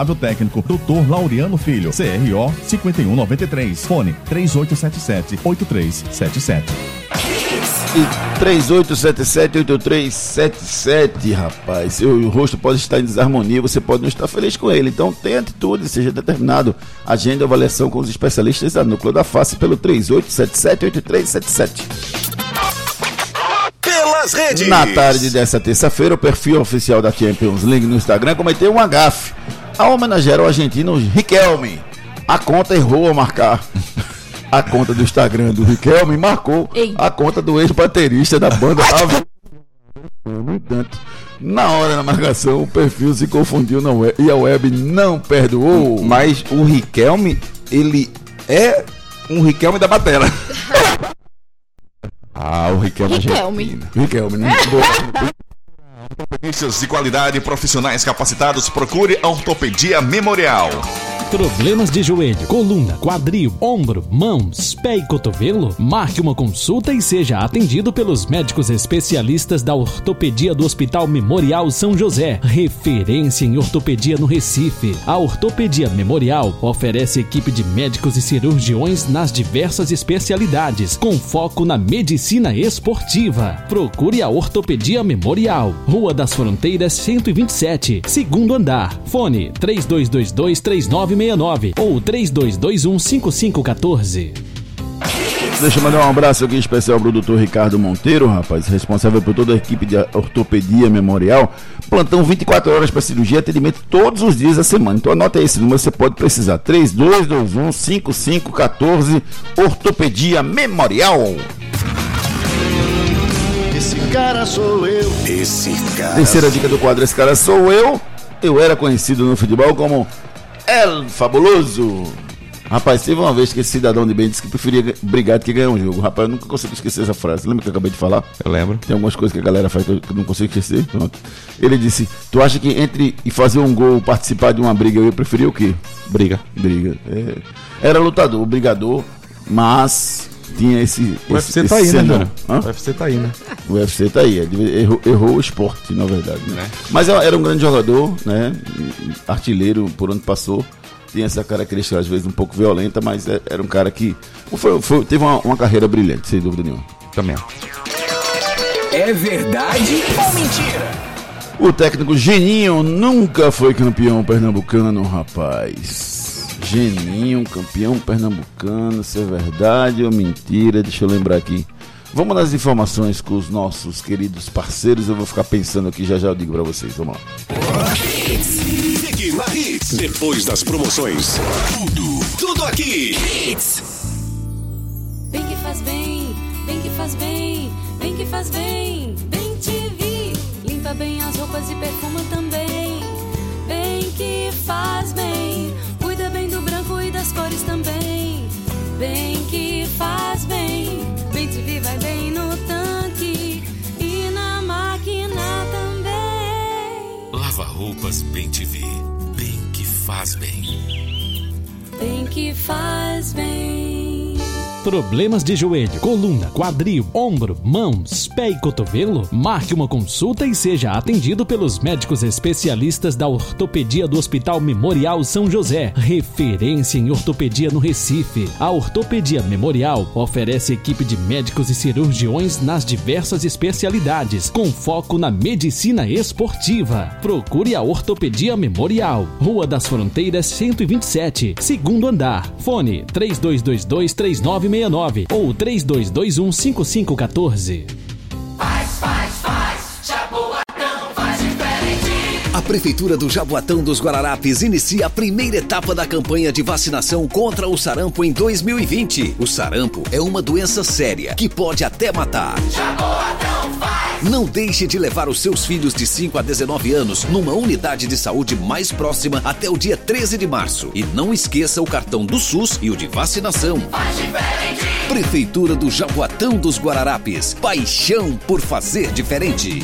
técnico, Dr. Laureano Filho, CRO 5193, fone 3877-8377. E 3877-8377, rapaz. Seu rosto pode estar em desarmonia, você pode não estar feliz com ele. Então tenha atitude, seja determinado. Agenda a avaliação com os especialistas da Núcleo da Face pelo 3877-8377. Pelas redes. Na tarde dessa terça-feira, o perfil oficial da Champions League no Instagram cometeu um agafe ao homenagear o argentino Riquelme. A conta errou ao marcar. A conta do Instagram do Riquelme marcou Ei. a conta do ex-baterista da banda Ave. No entanto, na hora da marcação, o perfil se confundiu na web, e a web não perdoou. Mas o Riquelme, ele é um Riquelme da batela. ah, o Riquelme, Riquelme. argentino. Riquelme, né? Ortopedistas de qualidade profissionais capacitados, procure a Ortopedia Memorial. Problemas de joelho, coluna, quadril, ombro, mãos, pé e cotovelo? Marque uma consulta e seja atendido pelos médicos especialistas da Ortopedia do Hospital Memorial São José, referência em ortopedia no Recife. A Ortopedia Memorial oferece equipe de médicos e cirurgiões nas diversas especialidades, com foco na medicina esportiva. Procure a Ortopedia Memorial, Rua das Fronteiras 127, segundo andar. Fone 3222 3969 ou 3221 5514. Deixa eu mandar um abraço aqui especial pro doutor Ricardo Monteiro, rapaz, responsável por toda a equipe de ortopedia memorial. Plantão 24 horas para cirurgia, atendimento todos os dias da semana. Então anota esse número, você pode precisar. 3221 5514 Ortopedia Memorial. Esse cara sou eu. Esse cara. Terceira dica do quadro, esse cara sou eu. Eu era conhecido no futebol como El Fabuloso. Rapaz, teve uma vez que esse cidadão de bem disse que preferia brigar do que ganhar um jogo. Rapaz, eu nunca consigo esquecer essa frase. Lembra que eu acabei de falar? Eu lembro. Tem algumas coisas que a galera faz que eu não consigo esquecer. Pronto. Ele disse: Tu acha que entre e fazer um gol participar de uma briga, eu ia preferir o quê? Briga. Briga. É. Era lutador, brigador, mas tinha esse. O esse, UFC tá aí, esse né, senão. Júnior? Hã? O UFC tá aí, né? O UFC tá aí, ele errou, errou o esporte, na verdade. né? Mas era um grande jogador, né? Artilheiro por onde passou. Tinha essa característica, às vezes, um pouco violenta, mas é- era um cara que foi- foi- teve uma, uma carreira brilhante, sem dúvida nenhuma. Também. É verdade ou mentira? O técnico Geninho nunca foi campeão pernambucano, rapaz. Geninho, campeão pernambucano, se é verdade ou mentira, deixa eu lembrar aqui. Vamos nas informações com os nossos queridos parceiros, eu vou ficar pensando aqui, já já eu digo pra vocês, vamos lá. Fique na Hits. Depois das promoções. Tudo, tudo aqui. Hits. Bem que faz bem, bem que faz bem, bem que faz bem. Bem te vi, limpa bem as roupas e perfuma também. Bem que faz bem roupas bem te vi. Bem que faz bem. Bem que faz bem. Problemas de joelho, coluna, quadril, ombro, mãos, pé e cotovelo? Marque uma consulta e seja atendido pelos médicos especialistas da ortopedia do Hospital Memorial São José, referência em ortopedia no Recife. A Ortopedia Memorial oferece equipe de médicos e cirurgiões nas diversas especialidades, com foco na medicina esportiva. Procure a Ortopedia Memorial, Rua das Fronteiras 127, segundo andar. Fone 3222 3969 ou 3221 5514. Faz, faz, faz, Jaboatão faz diferente. A Prefeitura do Jaboatão dos Guararapes inicia a primeira etapa da campanha de vacinação contra o sarampo em 2020. O sarampo é uma doença séria que pode até matar. Jaboatão faz. Não deixe de levar os seus filhos de 5 a 19 anos numa unidade de saúde mais próxima até o dia 13 de março. E não esqueça o cartão do SUS e o de vacinação. Faz diferente. Prefeitura do Jaboatão dos Guararapes. Paixão por fazer diferente.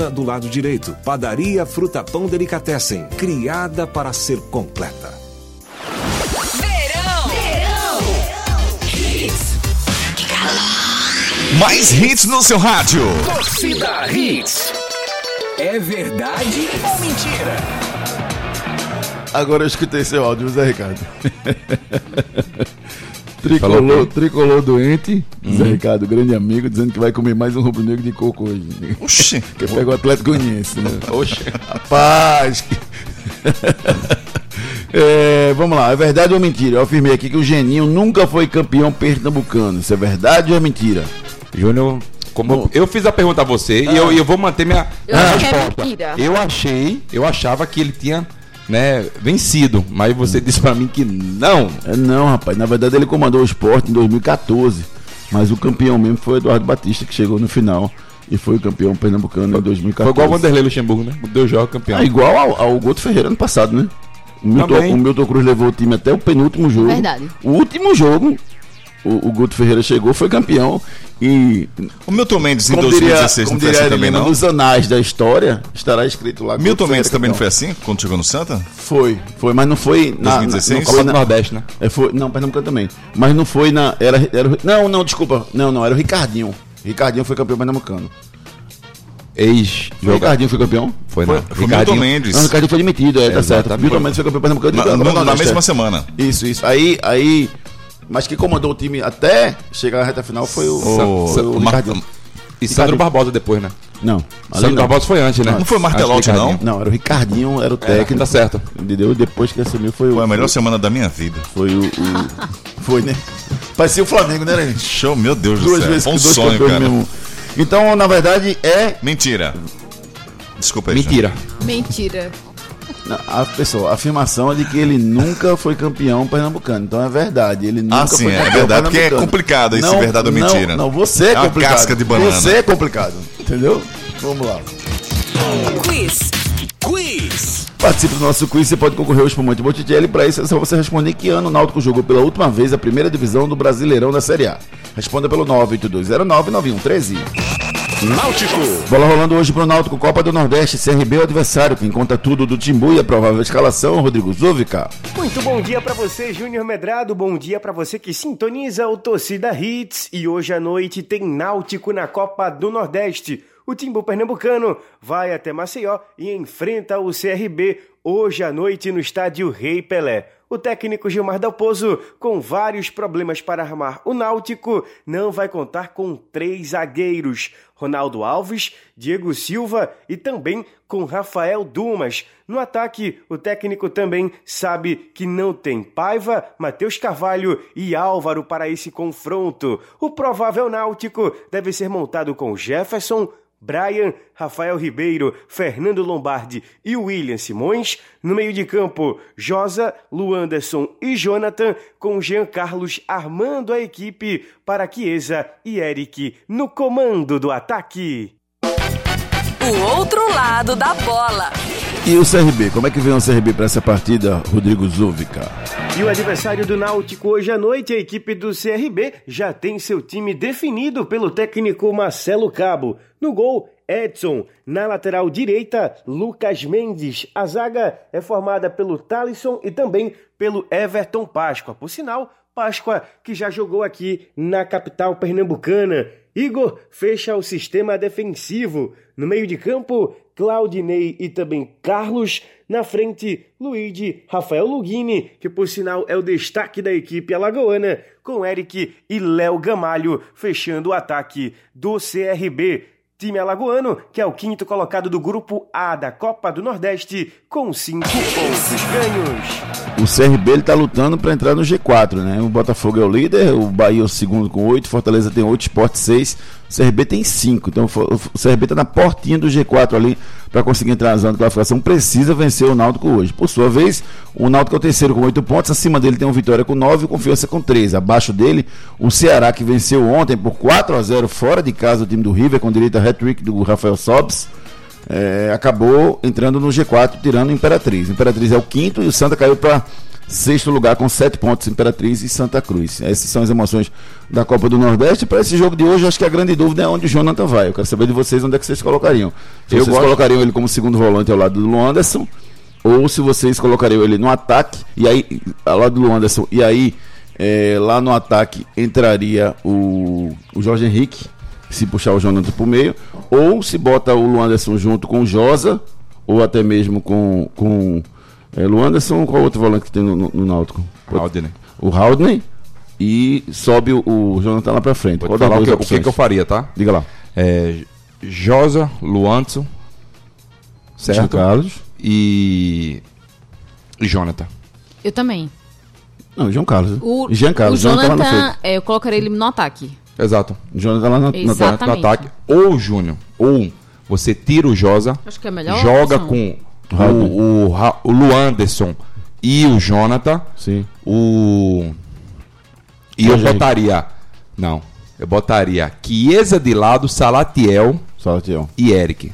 do lado direito. Padaria Fruta Pão Delicatessen, criada para ser completa. Verão. Verão. Hits. Que calor. Mais hits no seu rádio. Torcida Hits. É verdade ou mentira? Agora eu escutei seu áudio, Zé Ricardo. Tricolor, tricolor doente, Zé Ricardo, grande amigo, dizendo que vai comer mais um rubro-negro de coco hoje. Oxi. Que pega o Atlético Goianiense, né? Oxi. Rapaz. É, vamos lá, é verdade ou mentira? Eu afirmei aqui que o Geninho nunca foi campeão pernambucano. Isso é verdade ou é mentira? Júnior, como eu fiz a pergunta a você e eu, eu vou manter minha, Eu minha é resposta. Eu achei, eu achava que ele tinha, né, vencido, mas você disse pra mim que não. É, não, rapaz. Na verdade, ele comandou o esporte em 2014. Mas o campeão mesmo foi o Eduardo Batista, que chegou no final e foi o campeão pernambucano em 2014. Foi igual o Vanderlei Luxemburgo, né? Deu jogo campeão. Ah, igual ao, ao Guto Ferreira ano passado, né? O Milton, o Milton Cruz levou o time até o penúltimo jogo. Verdade. O último jogo, o, o Guto Ferreira chegou, foi campeão. E. O Milton Mendes em como 2016 como não foi assim também, Helena, não? Nos anais da história estará escrito lá. Milton Mendes Ferreira também não foi assim quando chegou no Santa? Foi, foi, mas não foi na. 2016? Não foi Copa do na, Nordeste, né? é, foi, não, Pernambucano também. Mas não foi na. Era, era, não, não, desculpa. Não, não, era o Ricardinho. Ricardinho foi campeão pernambucano. Ex O Ricardinho foi campeão? Foi, Foi, não. foi Milton Mendes. Não, o Ricardinho foi demitido, é, tá certo. Milton Mendes foi campeão pernambucano. Na, no- na mesma é. semana. Isso, isso. Aí, aí. Mas quem comandou o time até chegar à reta final foi o, O- foi o o Ricardinho. E Sandro Ricardinho. Barbosa depois, né? Não, Sandro não. Barbosa foi antes, né? Não foi o Martelotti, do não? Não, era o Ricardinho, era o técnico. tá certo. Entendeu? Depois que assumiu foi o. Foi a melhor semana da minha vida. Foi o. o- foi, né? Parecia o Flamengo, né, gente? Show, meu Deus do Duas céu. vezes Foi um com dois sonho, campeões cara. mesmo. Então, na verdade, é. Mentira. Desculpa aí. Mentira. Mentira. Não, A pessoa, a afirmação é de que ele nunca foi campeão pernambucano. Então é verdade. Ele nunca Ah, sim, foi é campeão verdade, porque é complicado isso, verdade ou não, mentira. Não, você é, É complicado. casca de banana. Você é complicado. Entendeu? Vamos lá. Quiz. Quiz. Participe do nosso quiz, você pode concorrer ao espumante Botticelli. Para isso é só você responder que ano o Náutico jogou pela última vez a primeira divisão do Brasileirão da Série A. Responda pelo 982099113. Náutico. Bola rolando hoje pro Náutico Copa do Nordeste, CRB é o adversário, quem conta tudo do Timbu e a provável escalação, Rodrigo Zuvica. Muito bom dia pra você, Júnior Medrado. Bom dia pra você que sintoniza o Torcida Hits. E hoje à noite tem Náutico na Copa do Nordeste. O Timbu Pernambucano vai até Maceió e enfrenta o CRB hoje à noite no estádio Rei Pelé. O técnico Gilmar Dalpozo, com vários problemas para armar o Náutico, não vai contar com três zagueiros: Ronaldo Alves, Diego Silva e também com Rafael Dumas. No ataque, o técnico também sabe que não tem Paiva, Matheus Carvalho e Álvaro para esse confronto. O provável Náutico deve ser montado com Jefferson, Brian, Rafael Ribeiro, Fernando Lombardi e William Simões. No meio de campo, Josa, Luanderson e Jonathan, com Jean Carlos armando a equipe para Chiesa e Eric no comando do ataque. O outro lado da bola. E o CRB, como é que vem o CRB para essa partida, Rodrigo Zuvica? E o adversário do Náutico hoje à noite, a equipe do CRB, já tem seu time definido pelo técnico Marcelo Cabo. No gol, Edson. Na lateral direita, Lucas Mendes. A zaga é formada pelo Talisson e também pelo Everton Páscoa. Por sinal, Páscoa que já jogou aqui na capital pernambucana. Igor fecha o sistema defensivo. No meio de campo, Claudinei e também Carlos. Na frente, Luigi, Rafael Lugini, que por sinal é o destaque da equipe alagoana, com Eric e Léo Gamalho fechando o ataque do CRB. Time alagoano, que é o quinto colocado do grupo A da Copa do Nordeste, com cinco pontos ganhos. O CRB ele tá lutando para entrar no G4, né? O Botafogo é o líder, o Bahia é o segundo com 8, Fortaleza tem 8, Sport 6, o CRB tem 5. Então o CRB tá na portinha do G4 ali para conseguir entrar na zona de classificação. Precisa vencer o Náutico hoje. Por sua vez, o Náutico é o terceiro com 8 pontos, acima dele tem o Vitória com 9 e Confiança com 13. Abaixo dele, o Ceará que venceu ontem por 4 a 0 fora de casa o time do River com direito a hat-trick do Rafael Sobs. É, acabou entrando no G4, tirando Imperatriz. Imperatriz é o quinto e o Santa caiu para sexto lugar com sete pontos, Imperatriz e Santa Cruz. Essas são as emoções da Copa do Nordeste. Para esse jogo de hoje, acho que a grande dúvida é onde o Jonathan vai. Eu quero saber de vocês onde é que vocês colocariam. Se Eu vocês gosto- colocariam ele como segundo volante ao lado do Luanderson, ou se vocês colocariam ele no ataque, e aí, ao lado do Luanderson, e aí é, lá no ataque entraria o, o Jorge Henrique, se puxar o Jonathan pro meio, ou se bota o Luanderson junto com o Josa, ou até mesmo com, com é, Luanderson, qual outro volante que tem no, no, no Náutico? O Haldane e sobe o, o Jonathan lá pra frente. Das falar o que, o que, que eu faria, tá? Diga lá. É, Josa, Luanderson, certo? Jean Carlos. E. E Jonathan. Eu também. Não, João Carlos. O, Jean Carlos. o Jonathan Jonathan, é, eu colocaria ele no ataque. Exato. Jonathan lá na, na- Exatamente. no ataque. Ou Júnior. Ou você tira o Josa. Acho que é Joga opção. com o, o, o Luanderson e o Jonathan. Sim. O. E eu Henrique. botaria. Não. Eu botaria Chiesa de lado, Salatiel. Salatiel. E Eric.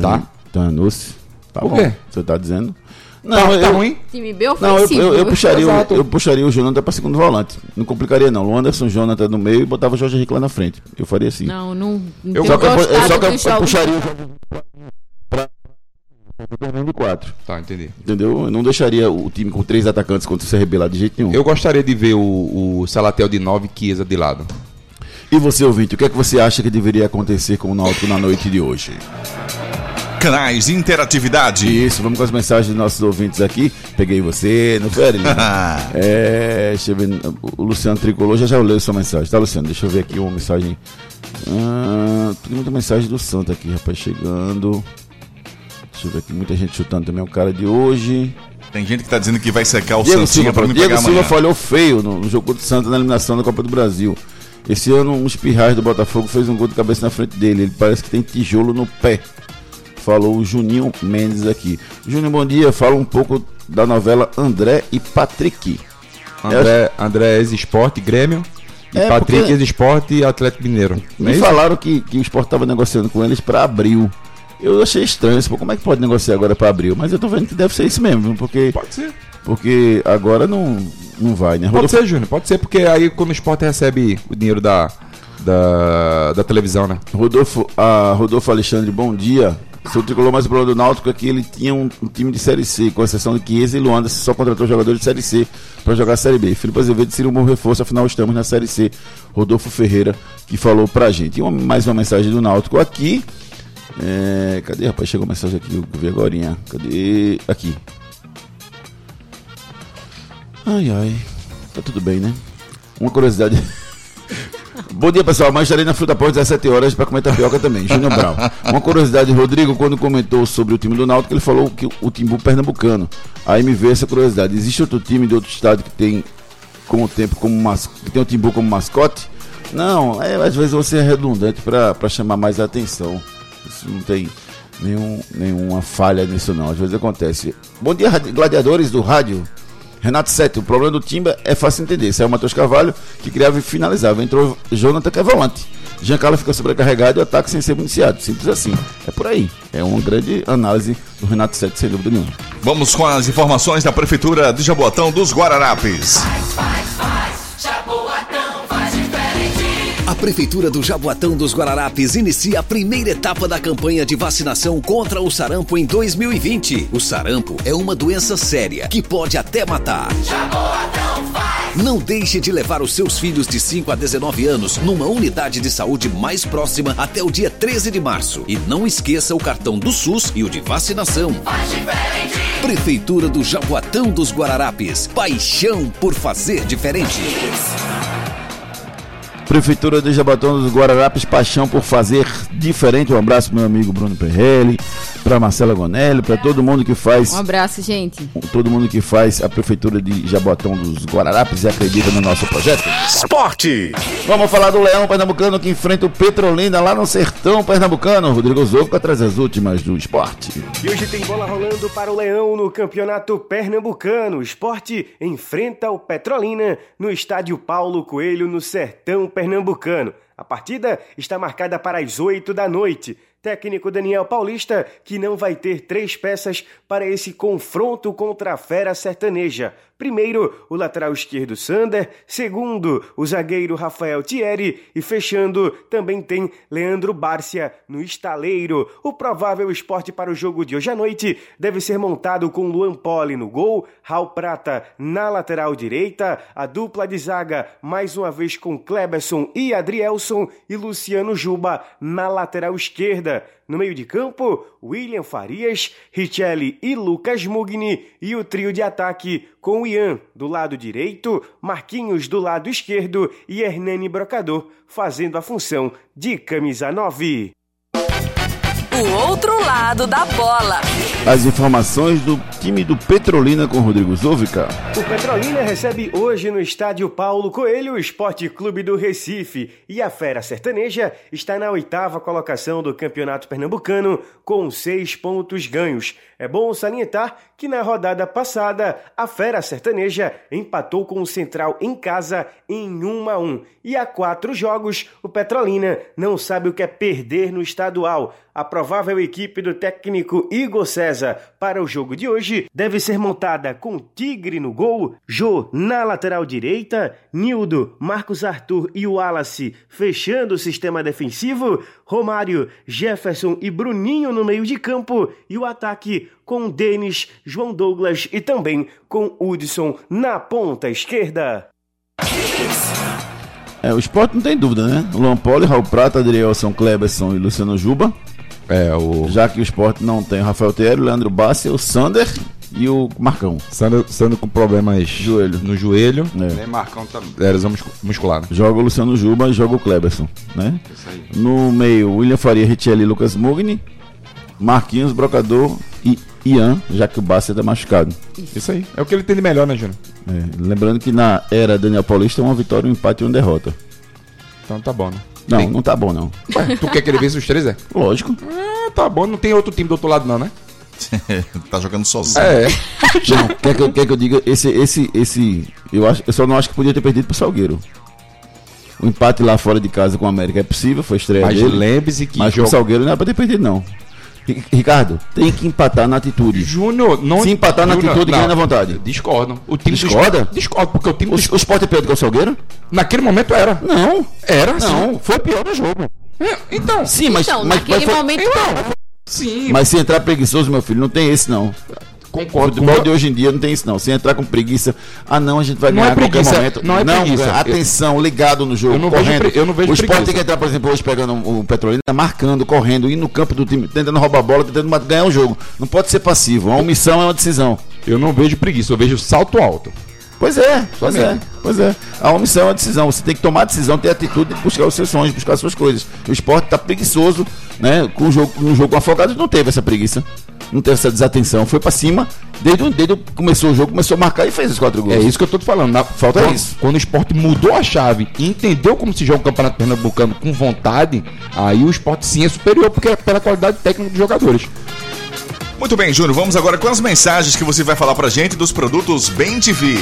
Tá? Tanucci. Tá bom. quê? Você tá dizendo? Tá- tá ruim? Time bem Não, eu, ofensivo. eu, eu puxaria, o, eu puxaria o Jonathan pra segundo volante. Não complicaria, não. O Anderson, Jonathan no meio e botava o Jorge Henrique lá na frente. Eu faria assim. Não, não, não Eu só que eu, eu só que eu, eu puxaria o de quatro. Tá, entendi. Entendeu? Eu não deixaria o time com três atacantes contra o CRB lá de jeito nenhum. Eu gostaria de ver o, o Salatel de 9 e Chiesa de lado. E você, ouvinte, o que é que você acha que deveria acontecer com o Náutico na noite de hoje? Canais de interatividade. Isso, vamos com as mensagens dos nossos ouvintes aqui. Peguei você, não foi, é, deixa eu ver. O Luciano Tricolor já já leu sua mensagem, tá, Luciano? Deixa eu ver aqui uma mensagem. Ah, tem muita mensagem do Santo aqui, rapaz, chegando. Deixa eu ver aqui, muita gente chutando também o cara de hoje. Tem gente que tá dizendo que vai secar o Diego Santinha pronto. me Diego pegar Silva amanhã. falhou feio no, no jogo do Santos na eliminação da Copa do Brasil. Esse ano, uns pirrais do Botafogo fez um gol de cabeça na frente dele. Ele parece que tem tijolo no pé. Falou o Juninho Mendes aqui. Júnior, bom dia. Fala um pouco da novela André e Patrick. André, André ex-esporte, Grêmio. E É, Patrick porque- ex-esporte e Atlético Mineiro. É Me isso? falaram que, que o Sport estava negociando com eles para abril. Eu achei estranho, pô, como é que pode negociar agora para abril? Mas eu tô vendo que deve ser isso mesmo, porque Pode ser. porque agora não não vai, né? Pode Rodolfo- ser, Júnior, pode ser, porque aí quando o esporte recebe o dinheiro da, da, da televisão, né? Rodolfo, a Rodolfo Alexandre, bom dia. Seu tricolor mais o problema do Náutico é que ele tinha um, um time de Série C, com exceção de Chiesa e Luanda, só contratou jogadores de Série C para jogar a Série B. Felipe Azevedo seria um bom reforço, afinal estamos na Série C. Rodolfo Ferreira que falou pra gente. E uma- mais uma mensagem do Náutico aqui. É, cadê, rapaz? Chegou a mensagem aqui, eu vi agora. Cadê? Aqui. Ai, ai. Tá tudo bem, né? Uma curiosidade. Bom dia, pessoal. Amanhã estarei na Fruta às 17 horas para comer tapioca também. Júnior Brown. Uma curiosidade, Rodrigo, quando comentou sobre o time do Náutico, ele falou que o Timbu pernambucano. Aí me veio essa curiosidade. Existe outro time de outro estado que tem com o tempo como mas... que tem o Timbu como mascote? Não, é, às vezes você é redundante para chamar mais atenção. Isso não tem nenhum, nenhuma falha nisso não. Às vezes acontece. Bom dia, gladiadores do rádio. Renato Sete, o problema do Timba é fácil entender. Saiu o Matheus Carvalho, que criava e finalizava. Entrou Jonathan, que é volante. Giancarlo fica sobrecarregado e o ataque sem ser iniciado. Simples assim. É por aí. É uma grande análise do Renato Sete, sem dúvida nenhuma. Vamos com as informações da Prefeitura de Jaboatão dos Guararapes. Jaboatão Prefeitura do Jaboatão dos Guararapes inicia a primeira etapa da campanha de vacinação contra o sarampo em 2020. O sarampo é uma doença séria que pode até matar. Jaboatão faz. Não deixe de levar os seus filhos de 5 a 19 anos numa unidade de saúde mais próxima até o dia 13 de março. E não esqueça o cartão do SUS e o de vacinação. Faz diferente. Prefeitura do Jaboatão dos Guararapes. Paixão por fazer diferente. Prefeitura de Jabatão dos Guararapes, paixão por fazer diferente. Um abraço pro meu amigo Bruno Perrelli, para Marcela Gonelli, para todo mundo que faz Um abraço, gente. todo mundo que faz a Prefeitura de Jaboatão dos Guararapes e acredita no nosso projeto. Esporte. Vamos falar do Leão Pernambucano que enfrenta o Petrolina lá no Sertão Pernambucano. Rodrigo Zouco traz as últimas do esporte. E hoje tem bola rolando para o Leão no Campeonato Pernambucano. O esporte enfrenta o Petrolina no estádio Paulo Coelho, no Sertão Pernambucano. A partida está marcada para as 8 da noite. Técnico Daniel Paulista, que não vai ter três peças para esse confronto contra a fera sertaneja. Primeiro, o lateral esquerdo Sander. Segundo, o zagueiro Rafael Thierry. E fechando, também tem Leandro Bárcia no estaleiro. O provável esporte para o jogo de hoje à noite deve ser montado com Luan Poli no gol, Raul Prata na lateral direita, a dupla de zaga mais uma vez com Kleberson e Adrielson e Luciano Juba na lateral esquerda. No meio de campo, William Farias, Richelli e Lucas Mugni e o trio de ataque com Ian do lado direito, Marquinhos do lado esquerdo e Hernani Brocador fazendo a função de camisa 9. O outro lado da bola. As informações do time do Petrolina com Rodrigo Zouvica. O Petrolina recebe hoje no estádio Paulo Coelho o Esporte Clube do Recife e a Fera Sertaneja está na oitava colocação do Campeonato Pernambucano com seis pontos ganhos. É bom salientar que na rodada passada a Fera Sertaneja empatou com o Central em casa em 1 a 1 e há quatro jogos o Petrolina não sabe o que é perder no estadual. A provável equipe do técnico Igor César para o jogo de hoje deve ser montada com Tigre no gol, Jô na lateral direita, Nildo, Marcos Arthur e Wallace fechando o sistema defensivo, Romário, Jefferson e Bruninho no meio de campo e o ataque com Denis, João Douglas e também com Hudson na ponta esquerda. É, o esporte não tem dúvida, né? Luan Poli, Raul Prata, Adrielson, Kleberson e Luciano Juba. É, o. Já que o esporte não tem o Rafael Thierry, o Leandro Bassi, o Sander e o Marcão. Sando com problemas Joelho. no joelho. É. Nem Marcão tá. É, lesão muscu- muscular. né? Joga o Luciano Juba e joga o Kleberson, né? Isso aí. No meio, William Faria, Richelli e Lucas Mugni. Marquinhos, Brocador e Ian, já que o Bassi tá machucado. Isso aí. É o que ele tem de melhor, né, Júnior? É, lembrando que na era Daniel Paulista é uma vitória, um empate e uma derrota. Então tá bom, né? Não, Tem- não tá bom não. Ué, tu quer que ele vença os três, é? Lógico. Ah, tá bom. Não tem outro time do outro lado, não, né? tá jogando sozinho. É. Não, quer que, eu- quer que eu diga, esse, esse, esse. Eu, acho, eu só não acho que podia ter perdido pro Salgueiro. O empate lá fora de casa com o América é possível, foi estreia Mas dele. lembre-se que Mas com jogo- o Salgueiro não é pra ter perdido, não. Ri- Ricardo, tem que empatar na atitude. Júnior, não. Se empatar na Júnior, atitude, não, ganha na vontade. Discordo. O time do Discorda? Sport- Discordo, porque o time O, do o Sport é pior do que o Salgueiro? Naquele momento era. Não. Era, Não, sim. foi pior no jogo. É, então. Sim, mas. então, mas, naquele mas foi- momento Sim. Mas se entrar preguiçoso, meu filho, não tem esse não. Concordo. Futebol de hoje em dia não tem isso não. Se entrar com preguiça, ah não, a gente vai Não ganhar é a qualquer preguiça, momento. não é preguiça. velho, atenção, ligado no jogo, Eu não vejo correndo. pre- eu não vejo o Sport preguiça. tem que entrar, por exemplo, hoje pegando o Petrolina, marcando, correndo, indo no campo do time, tentando roubar a bola, tentando ganhar o jogo. Não pode ser passivo. Uma omissão é uma decisão. Eu não vejo preguiça, eu vejo salto alto. Pois é, pois é, pois é. A omissão é uma decisão. Você tem que tomar a decisão, ter atitude de buscar os seus sonhos, buscar as suas coisas. O esporte tá preguiçoso, né? Com o jogo, no jogo afogado não teve essa preguiça. Não teve essa desatenção. Foi pra cima, desde, o- desde o- começou o jogo, começou a marcar e fez os quatro gols. É isso que eu tô te falando. Na, Falta quando, isso. Quando o esporte mudou a chave e entendeu como se joga o Campeonato Pernambucano com vontade, aí o esporte sim é superior, porque é pela qualidade técnica dos jogadores. Muito bem, Júnior, vamos agora com as mensagens que você vai falar pra gente dos produtos Bem TV.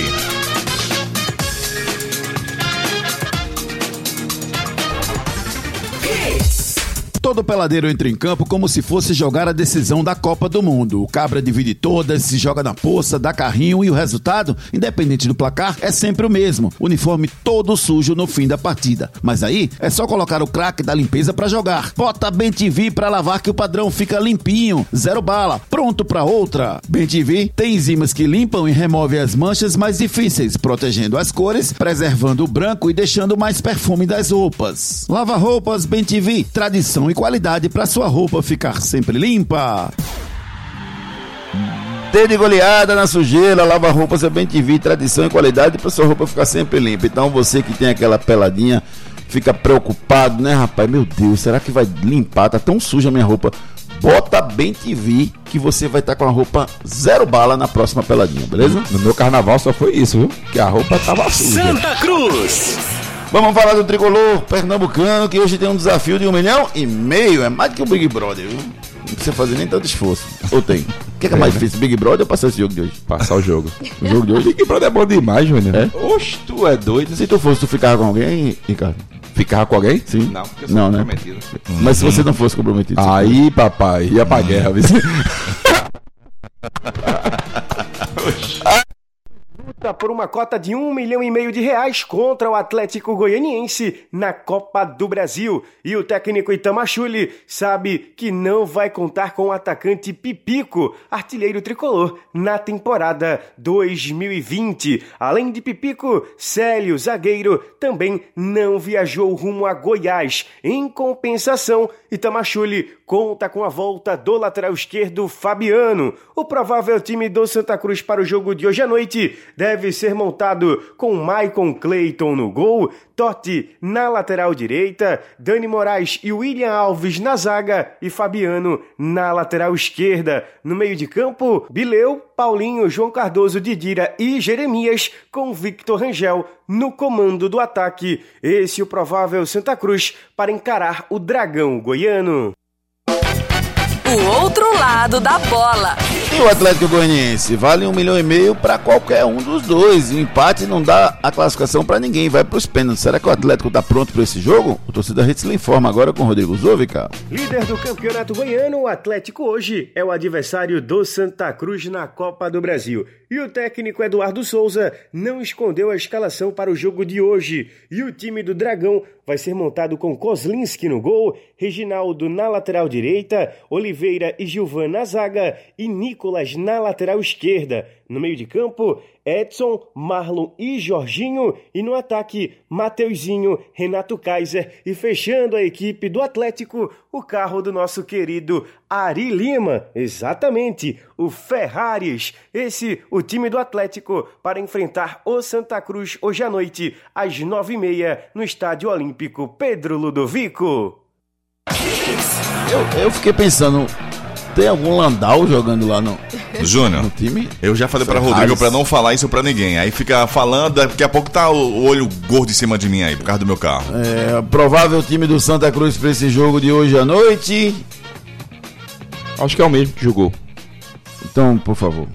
Todo peladeiro entra em campo como se fosse jogar a decisão da Copa do Mundo. O cabra divide todas, se joga na poça, dá carrinho e o resultado, independente do placar, é sempre o mesmo. Uniforme todo sujo no fim da partida. Mas aí é só colocar o craque da limpeza pra jogar. Bota Bem TV pra lavar que o padrão fica limpinho, zero bala, pronto pra outra. Bem TV tem enzimas que limpam e removem as manchas mais difíceis, protegendo as cores, preservando o branco e deixando mais perfume das roupas. Lava roupas Bem TV, tradição e qualidade para sua roupa ficar sempre limpa. Dedo e goleada na sujeira, lava roupas é Bem TV, tradição e qualidade para sua roupa ficar sempre limpa. Então você que tem aquela peladinha, fica preocupado, né, rapaz? Meu Deus, será que vai limpar? Tá tão suja a minha roupa. Bota Bem TV que você vai estar com a roupa zero bala na próxima peladinha, beleza? No meu carnaval só foi isso, viu? Que a roupa tava suja. Santa Cruz. Vamos falar do tricolor pernambucano que hoje tem um desafio de um milhão e meio. É mais do que o Big Brother, viu? Não precisa fazer nem tanto esforço. Ou tem? O que é, que é mais né? difícil, Big Brother ou passar esse jogo de hoje? Passar o jogo. O jogo de hoje? Big Brother é bom demais, Júnior. É? Oxe, tu é doido. Se tu fosse, tu ficava com alguém, Ricardo? Ficava com alguém? Sim. Não, porque eu sou Não, né? comprometido. Mas se você não fosse comprometido. Aí, papai, ia pra guerra, viu? Luta por uma cota de um milhão e meio de reais contra o Atlético Goianiense na Copa do Brasil. E o técnico Itamachule sabe que não vai contar com o atacante Pipico, artilheiro tricolor, na temporada 2020. Além de Pipico, Célio, zagueiro, também não viajou rumo a Goiás. Em compensação, Itamachule conta com a volta do lateral esquerdo Fabiano. O provável time do Santa Cruz para o jogo de hoje à noite deve ser montado com Maicon Clayton no gol, Totti na lateral direita, Dani Moraes e William Alves na zaga e Fabiano na lateral esquerda. No meio de campo, Bileu, Paulinho, João Cardoso, Didira e Jeremias com Victor Rangel no comando do ataque. Esse é o provável Santa Cruz para encarar o Dragão Goiano. O outro lado da bola. E o Atlético Goianiense vale um milhão e meio para qualquer um dos dois. O empate não dá a classificação para ninguém, vai para os pênaltis. Será que o Atlético está pronto para esse jogo? O torcedor Hits informa agora com o Rodrigo Zovica. Líder do campeonato goiano, o Atlético hoje é o adversário do Santa Cruz na Copa do Brasil. E o técnico Eduardo Souza não escondeu a escalação para o jogo de hoje. E o time do Dragão vai ser montado com Kozlinski no gol, Reginaldo na lateral direita, Oliveira e Gilvan na zaga e Nicolas na lateral esquerda. No meio de campo, Edson, Marlon e Jorginho. E no ataque, Mateuzinho, Renato Kaiser. E fechando a equipe do Atlético, o carro do nosso querido Ari Lima. Exatamente, o Ferraris. Esse, o time do Atlético, para enfrentar o Santa Cruz hoje à noite, às nove e meia, no Estádio Olímpico Pedro Ludovico. Eu, eu fiquei pensando, tem algum Landau jogando lá no, Júnior, no time? eu já falei pra Ferraris. Rodrigo pra não falar isso pra ninguém. Aí fica falando, daqui a pouco tá o olho gordo em cima de mim aí, por causa do meu carro. É, provável time do Santa Cruz para esse jogo de hoje à noite. Acho que é o mesmo que jogou. Então, por favor.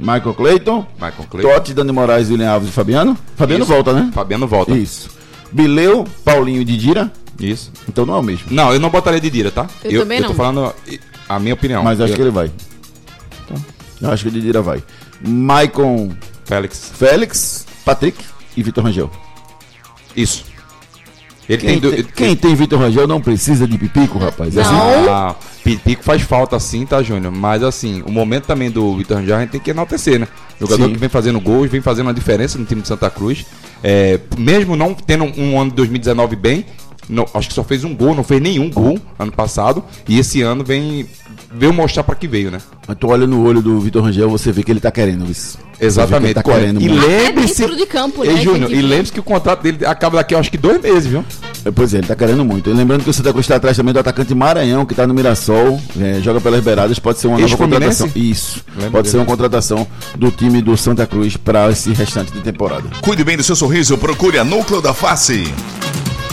Michael Clayton, Michael Clayton. Totti, Dani Moraes, William Alves e Fabiano. Fabiano Isso. volta, né? Fabiano volta. Isso. Bileu, Paulinho e Didira. Isso. Então não é o mesmo. Não, eu não botaria de Dira, tá? Eu também eu tô não. falando. A minha opinião. Mas acho Eu- que ele vai. Eu acho que o Didira vai. Maicon Félix. Félix, Patrick e Vitor Rangel. Isso. Ele Quem, tem, tem, do- quem tem Vitor Rangel não precisa de pipico, rapaz. É assim? Ah, Pipico faz falta sim, tá, Júnior? Mas assim, o momento também do Vitor Rangel a gente tem que enaltecer, né? Jogador Sim. que vem fazendo gols, vem fazendo uma diferença no time de Santa Cruz. É, mesmo não tendo um ano de 2019 bem, não- acho que só fez um gol, não fez nenhum gol ano passado. E esse ano vem veio mostrar pra que veio, né? Mas tu olha no olho do Vitor Rangel, você vê que ele tá querendo isso. Exatamente. Ele tá querendo e muito. lembre-se. É de campo, né? Ei, que Júnior, tem e lembre-se que o contrato dele acaba daqui, acho que dois meses, viu? É, Pois é, ele tá querendo muito. E lembrando que o Santa Cruz está atrás também do atacante Maranhão, que tá no Mirassol, é, joga pelas beiradas, pode ser uma nova contratação. Isso. Lembro pode dele. ser uma contratação do time do Santa Cruz para esse restante de temporada. Cuide bem do seu sorriso, procure a Núcleo da Face.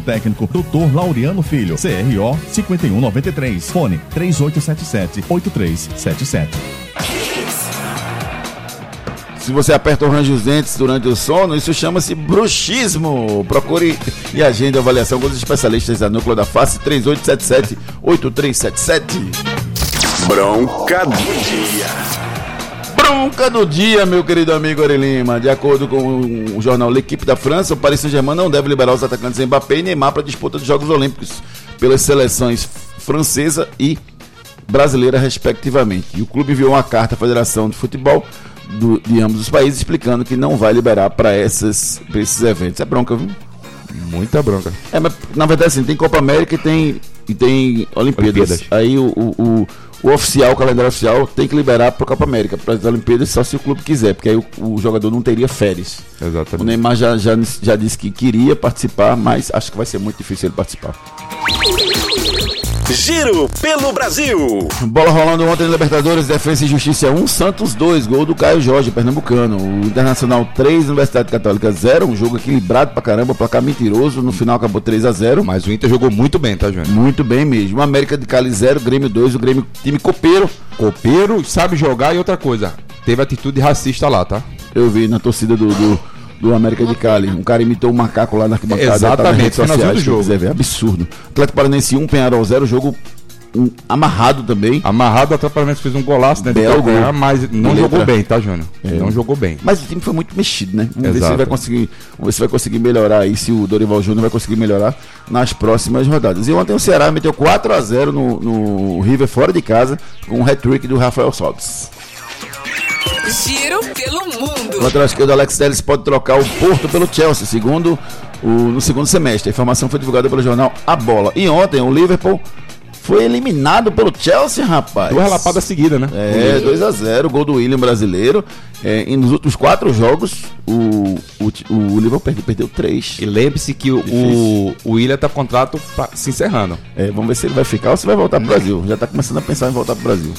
técnico, Dr. Laureano Filho, CRO 5193, fone 3877-8377. Se você aperta ou arranja os dentes durante o sono, isso chama-se bruxismo. Procure e agende a avaliação com os especialistas da Núcleo da Face 3877-8377. Bronca do dia. Bronca do dia, meu querido amigo Ari Lima. De acordo com o jornal L'Equipe da França, o Paris Saint-Germain não deve liberar os atacantes Mbappé e Neymar para a disputa dos Jogos Olímpicos pelas seleções francesa e brasileira, respectivamente. E o clube enviou uma carta à Federação de Futebol do- de ambos os países explicando que não vai liberar para esses eventos. É bronca, viu? Muita bronca. É, mas na verdade assim, tem Copa América e tem, e tem Olimpíadas. Olimpíadas. Aí o, o, o, o oficial, o calendário oficial, tem que liberar para Copa América, para as Olimpíadas, só se o clube quiser, porque aí o, o jogador não teria férias. O Exatamente. Neymar já, já, já disse que queria participar, mas acho que vai ser muito difícil ele participar. Giro pelo Brasil. Bola rolando ontem na Libertadores, Defesa e Justiça 1, Santos 2, gol do Caio Jorge, pernambucano. O Internacional 3, Universidade Católica 0, um jogo equilibrado pra caramba, placar mentiroso, no final acabou 3 a 0 Mas o Inter jogou muito bem, tá, Júnior? Muito bem mesmo. América de Cali 0, Grêmio 2, o Grêmio time copeiro. Copeiro, sabe jogar e outra coisa. Teve atitude racista lá, tá? Eu vi na torcida do, do, do América de Cali. Um cara imitou um macaco lá na arquibancada. Exatamente, tá redes finalzinho sociais, do jogo. quiser ver. Absurdo. Atlético Paranense 1, Penharol 0, jogo um, amarrado também. Amarrado, o Atlético Paranaense fez um golaço, né? Belo gol. mas não De jogou letra. bem, tá, Júnior? É. Não jogou bem. Mas o time foi muito mexido, né? Vamos ver se Exato. vai conseguir, vamos ver se vai conseguir melhorar aí, se o Dorival Júnior vai conseguir melhorar nas próximas rodadas. E ontem o Ceará meteu 4 a 0 no, no River fora de casa com um hat-trick do Rafael Sobis. Giro pelo mundo. O lateral esquerdo Alex Telles pode trocar o Porto pelo Chelsea, segundo o, no segundo semestre. A informação foi divulgada pelo jornal A Bola. E ontem o Liverpool foi eliminado pelo Chelsea, rapaz. Duas lapadas seguidas, né? É, 2 a 0 gol do William brasileiro. É, e nos últimos quatro jogos, o, o, o Liverpool perdeu, perdeu três. E lembre-se que o, o, o William tá contrato pra- se encerrando. É, vamos ver se ele vai ficar ou se vai voltar pro Brasil. Já tá começando a pensar em voltar pro Brasil.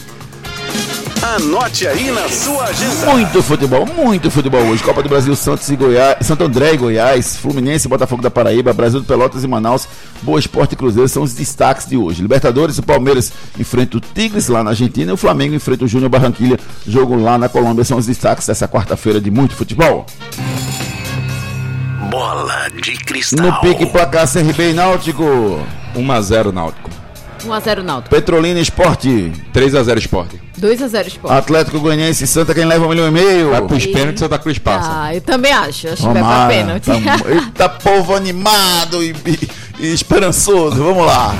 Anote aí na sua agenda. Muito futebol, muito futebol hoje. Copa do Brasil, Santos e Goiás, Santo André e Goiás, Fluminense, e Botafogo da Paraíba, Brasil do Pelotas e Manaus, Boa Esporte e Cruzeiro são os destaques de hoje. Libertadores, o Palmeiras enfrenta o Tigres lá na Argentina e o Flamengo enfrenta o Júnior Barranquilha, jogo lá na Colômbia. São os destaques dessa quarta-feira de muito futebol. Bola de cristal. No pique placar CRB e Náutico, 1x0 Náutico. 1x0 Náutico. Petrolina Esporte, 3x0 Esporte. 2x0 Sport. Atlético Goianiense e Santa, quem leva um milhão e meio. Vai pros pênaltis Santa Cruz passa. Ah, eu também acho. Acho que vai pra Tomara, pênalti. tá- Eita, povo animado e, e- e esperançoso. Vamos lá.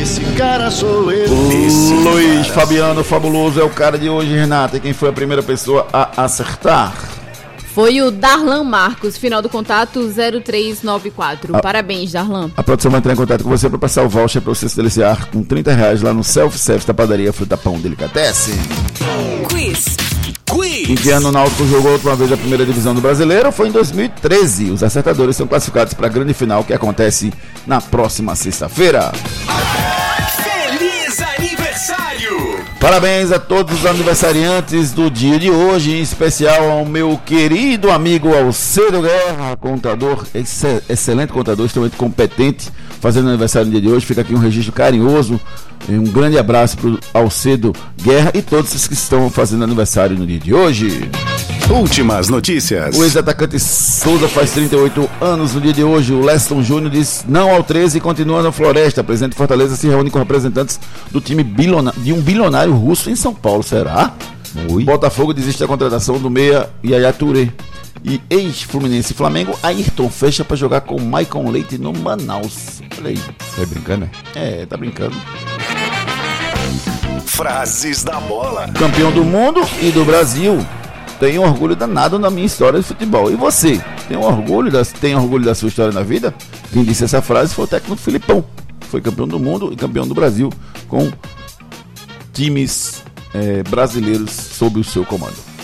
Esse cara sou eu. Luiz Fabiano Fabuloso é o cara de hoje, Renata. E quem foi a primeira pessoa a acertar? Foi o Darlan Marcos, final do contato 0394. Ah. Parabéns, Darlan. A produção vai entrar em contato com você para passar o voucher para você se deliciar com 30 reais lá no self-service da padaria Fruta Pão Delicatessen. Quiz. Em que ano o Náutico jogou a última vez a primeira divisão do brasileiro? Foi em 2013. Os acertadores são classificados para a grande final que acontece na próxima sexta-feira. Parabéns a todos os aniversariantes do dia de hoje, em especial ao meu querido amigo Alcedo Guerra, contador, ex- excelente contador, extremamente competente, fazendo aniversário no dia de hoje. Fica aqui um registro carinhoso. Um grande abraço para o Alcedo Guerra e todos os que estão fazendo aniversário no dia de hoje. Últimas notícias. O ex-atacante Souza faz 38 anos no dia de hoje. O Leston Júnior diz não ao 13 e continua na Floresta. O presidente de Fortaleza se reúne com representantes do time bilona- de um bilionário russo em São Paulo. Será? Botafogo desiste da contratação do meia Yaya Touré. E ex-Fluminense Flamengo, Ayrton fecha para jogar com Maicon Leite no Manaus. Olha aí. Tá brincando, né? É, tá brincando. Frases da bola. campeão do mundo e do Brasil. Tenho orgulho danado na minha história de futebol. E você? Tem orgulho da, tem orgulho da sua história na vida? Quem disse essa frase foi o técnico Filipão. Foi campeão do mundo e campeão do Brasil com times eh, brasileiros sob o seu comando.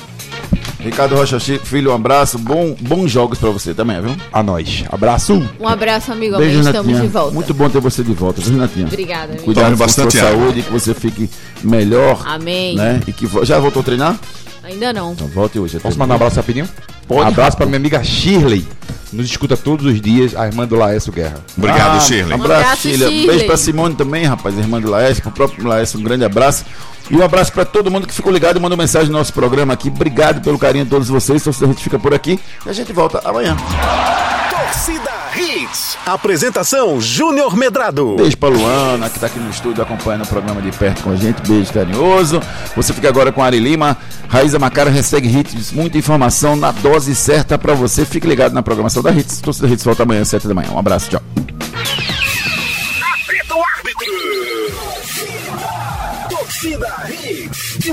Ricardo Rocha Filho, um abraço. Bom, bons jogos pra você também, viu? A nós. Abraço. Um abraço, amigo. Beijo, Amanhã estamos Natinha. de volta. Muito bom ter você de volta, viu, Natinha? Obrigada, amigo. Cuidado bastante sua saúde, que você fique melhor. Amém. Né? E que vo- já voltou a treinar? Ainda não. Então volte hoje. Posso mandar um abraço rapidinho? Pode. Abraço pra minha amiga Shirley. Nos escuta todos os dias, a irmã do Laércio Guerra. Obrigado, Ah, Shirley. Um abraço, abraço, Shirley. Um Shirley. beijo pra Simone também, rapaz, irmã do Laércio, pro próprio Laércio, um grande abraço. E um abraço pra todo mundo que ficou ligado e mandou mensagem no nosso programa aqui. Obrigado pelo carinho de todos vocês. Então, a gente fica por aqui e a gente volta amanhã. Torcida Hits. Apresentação Júnior Medrado. Beijo pra Luana, que tá aqui no estúdio acompanhando o programa de perto com a gente. Beijo carinhoso. Você fica agora com Ari Lima. Raíza Macara, recebe Hits. Muita informação na dose certa pra você. Fique ligado na programação da Hits. Torcida Hits volta amanhã às 7 da manhã. Um abraço, tchau. O árbitro. Torcida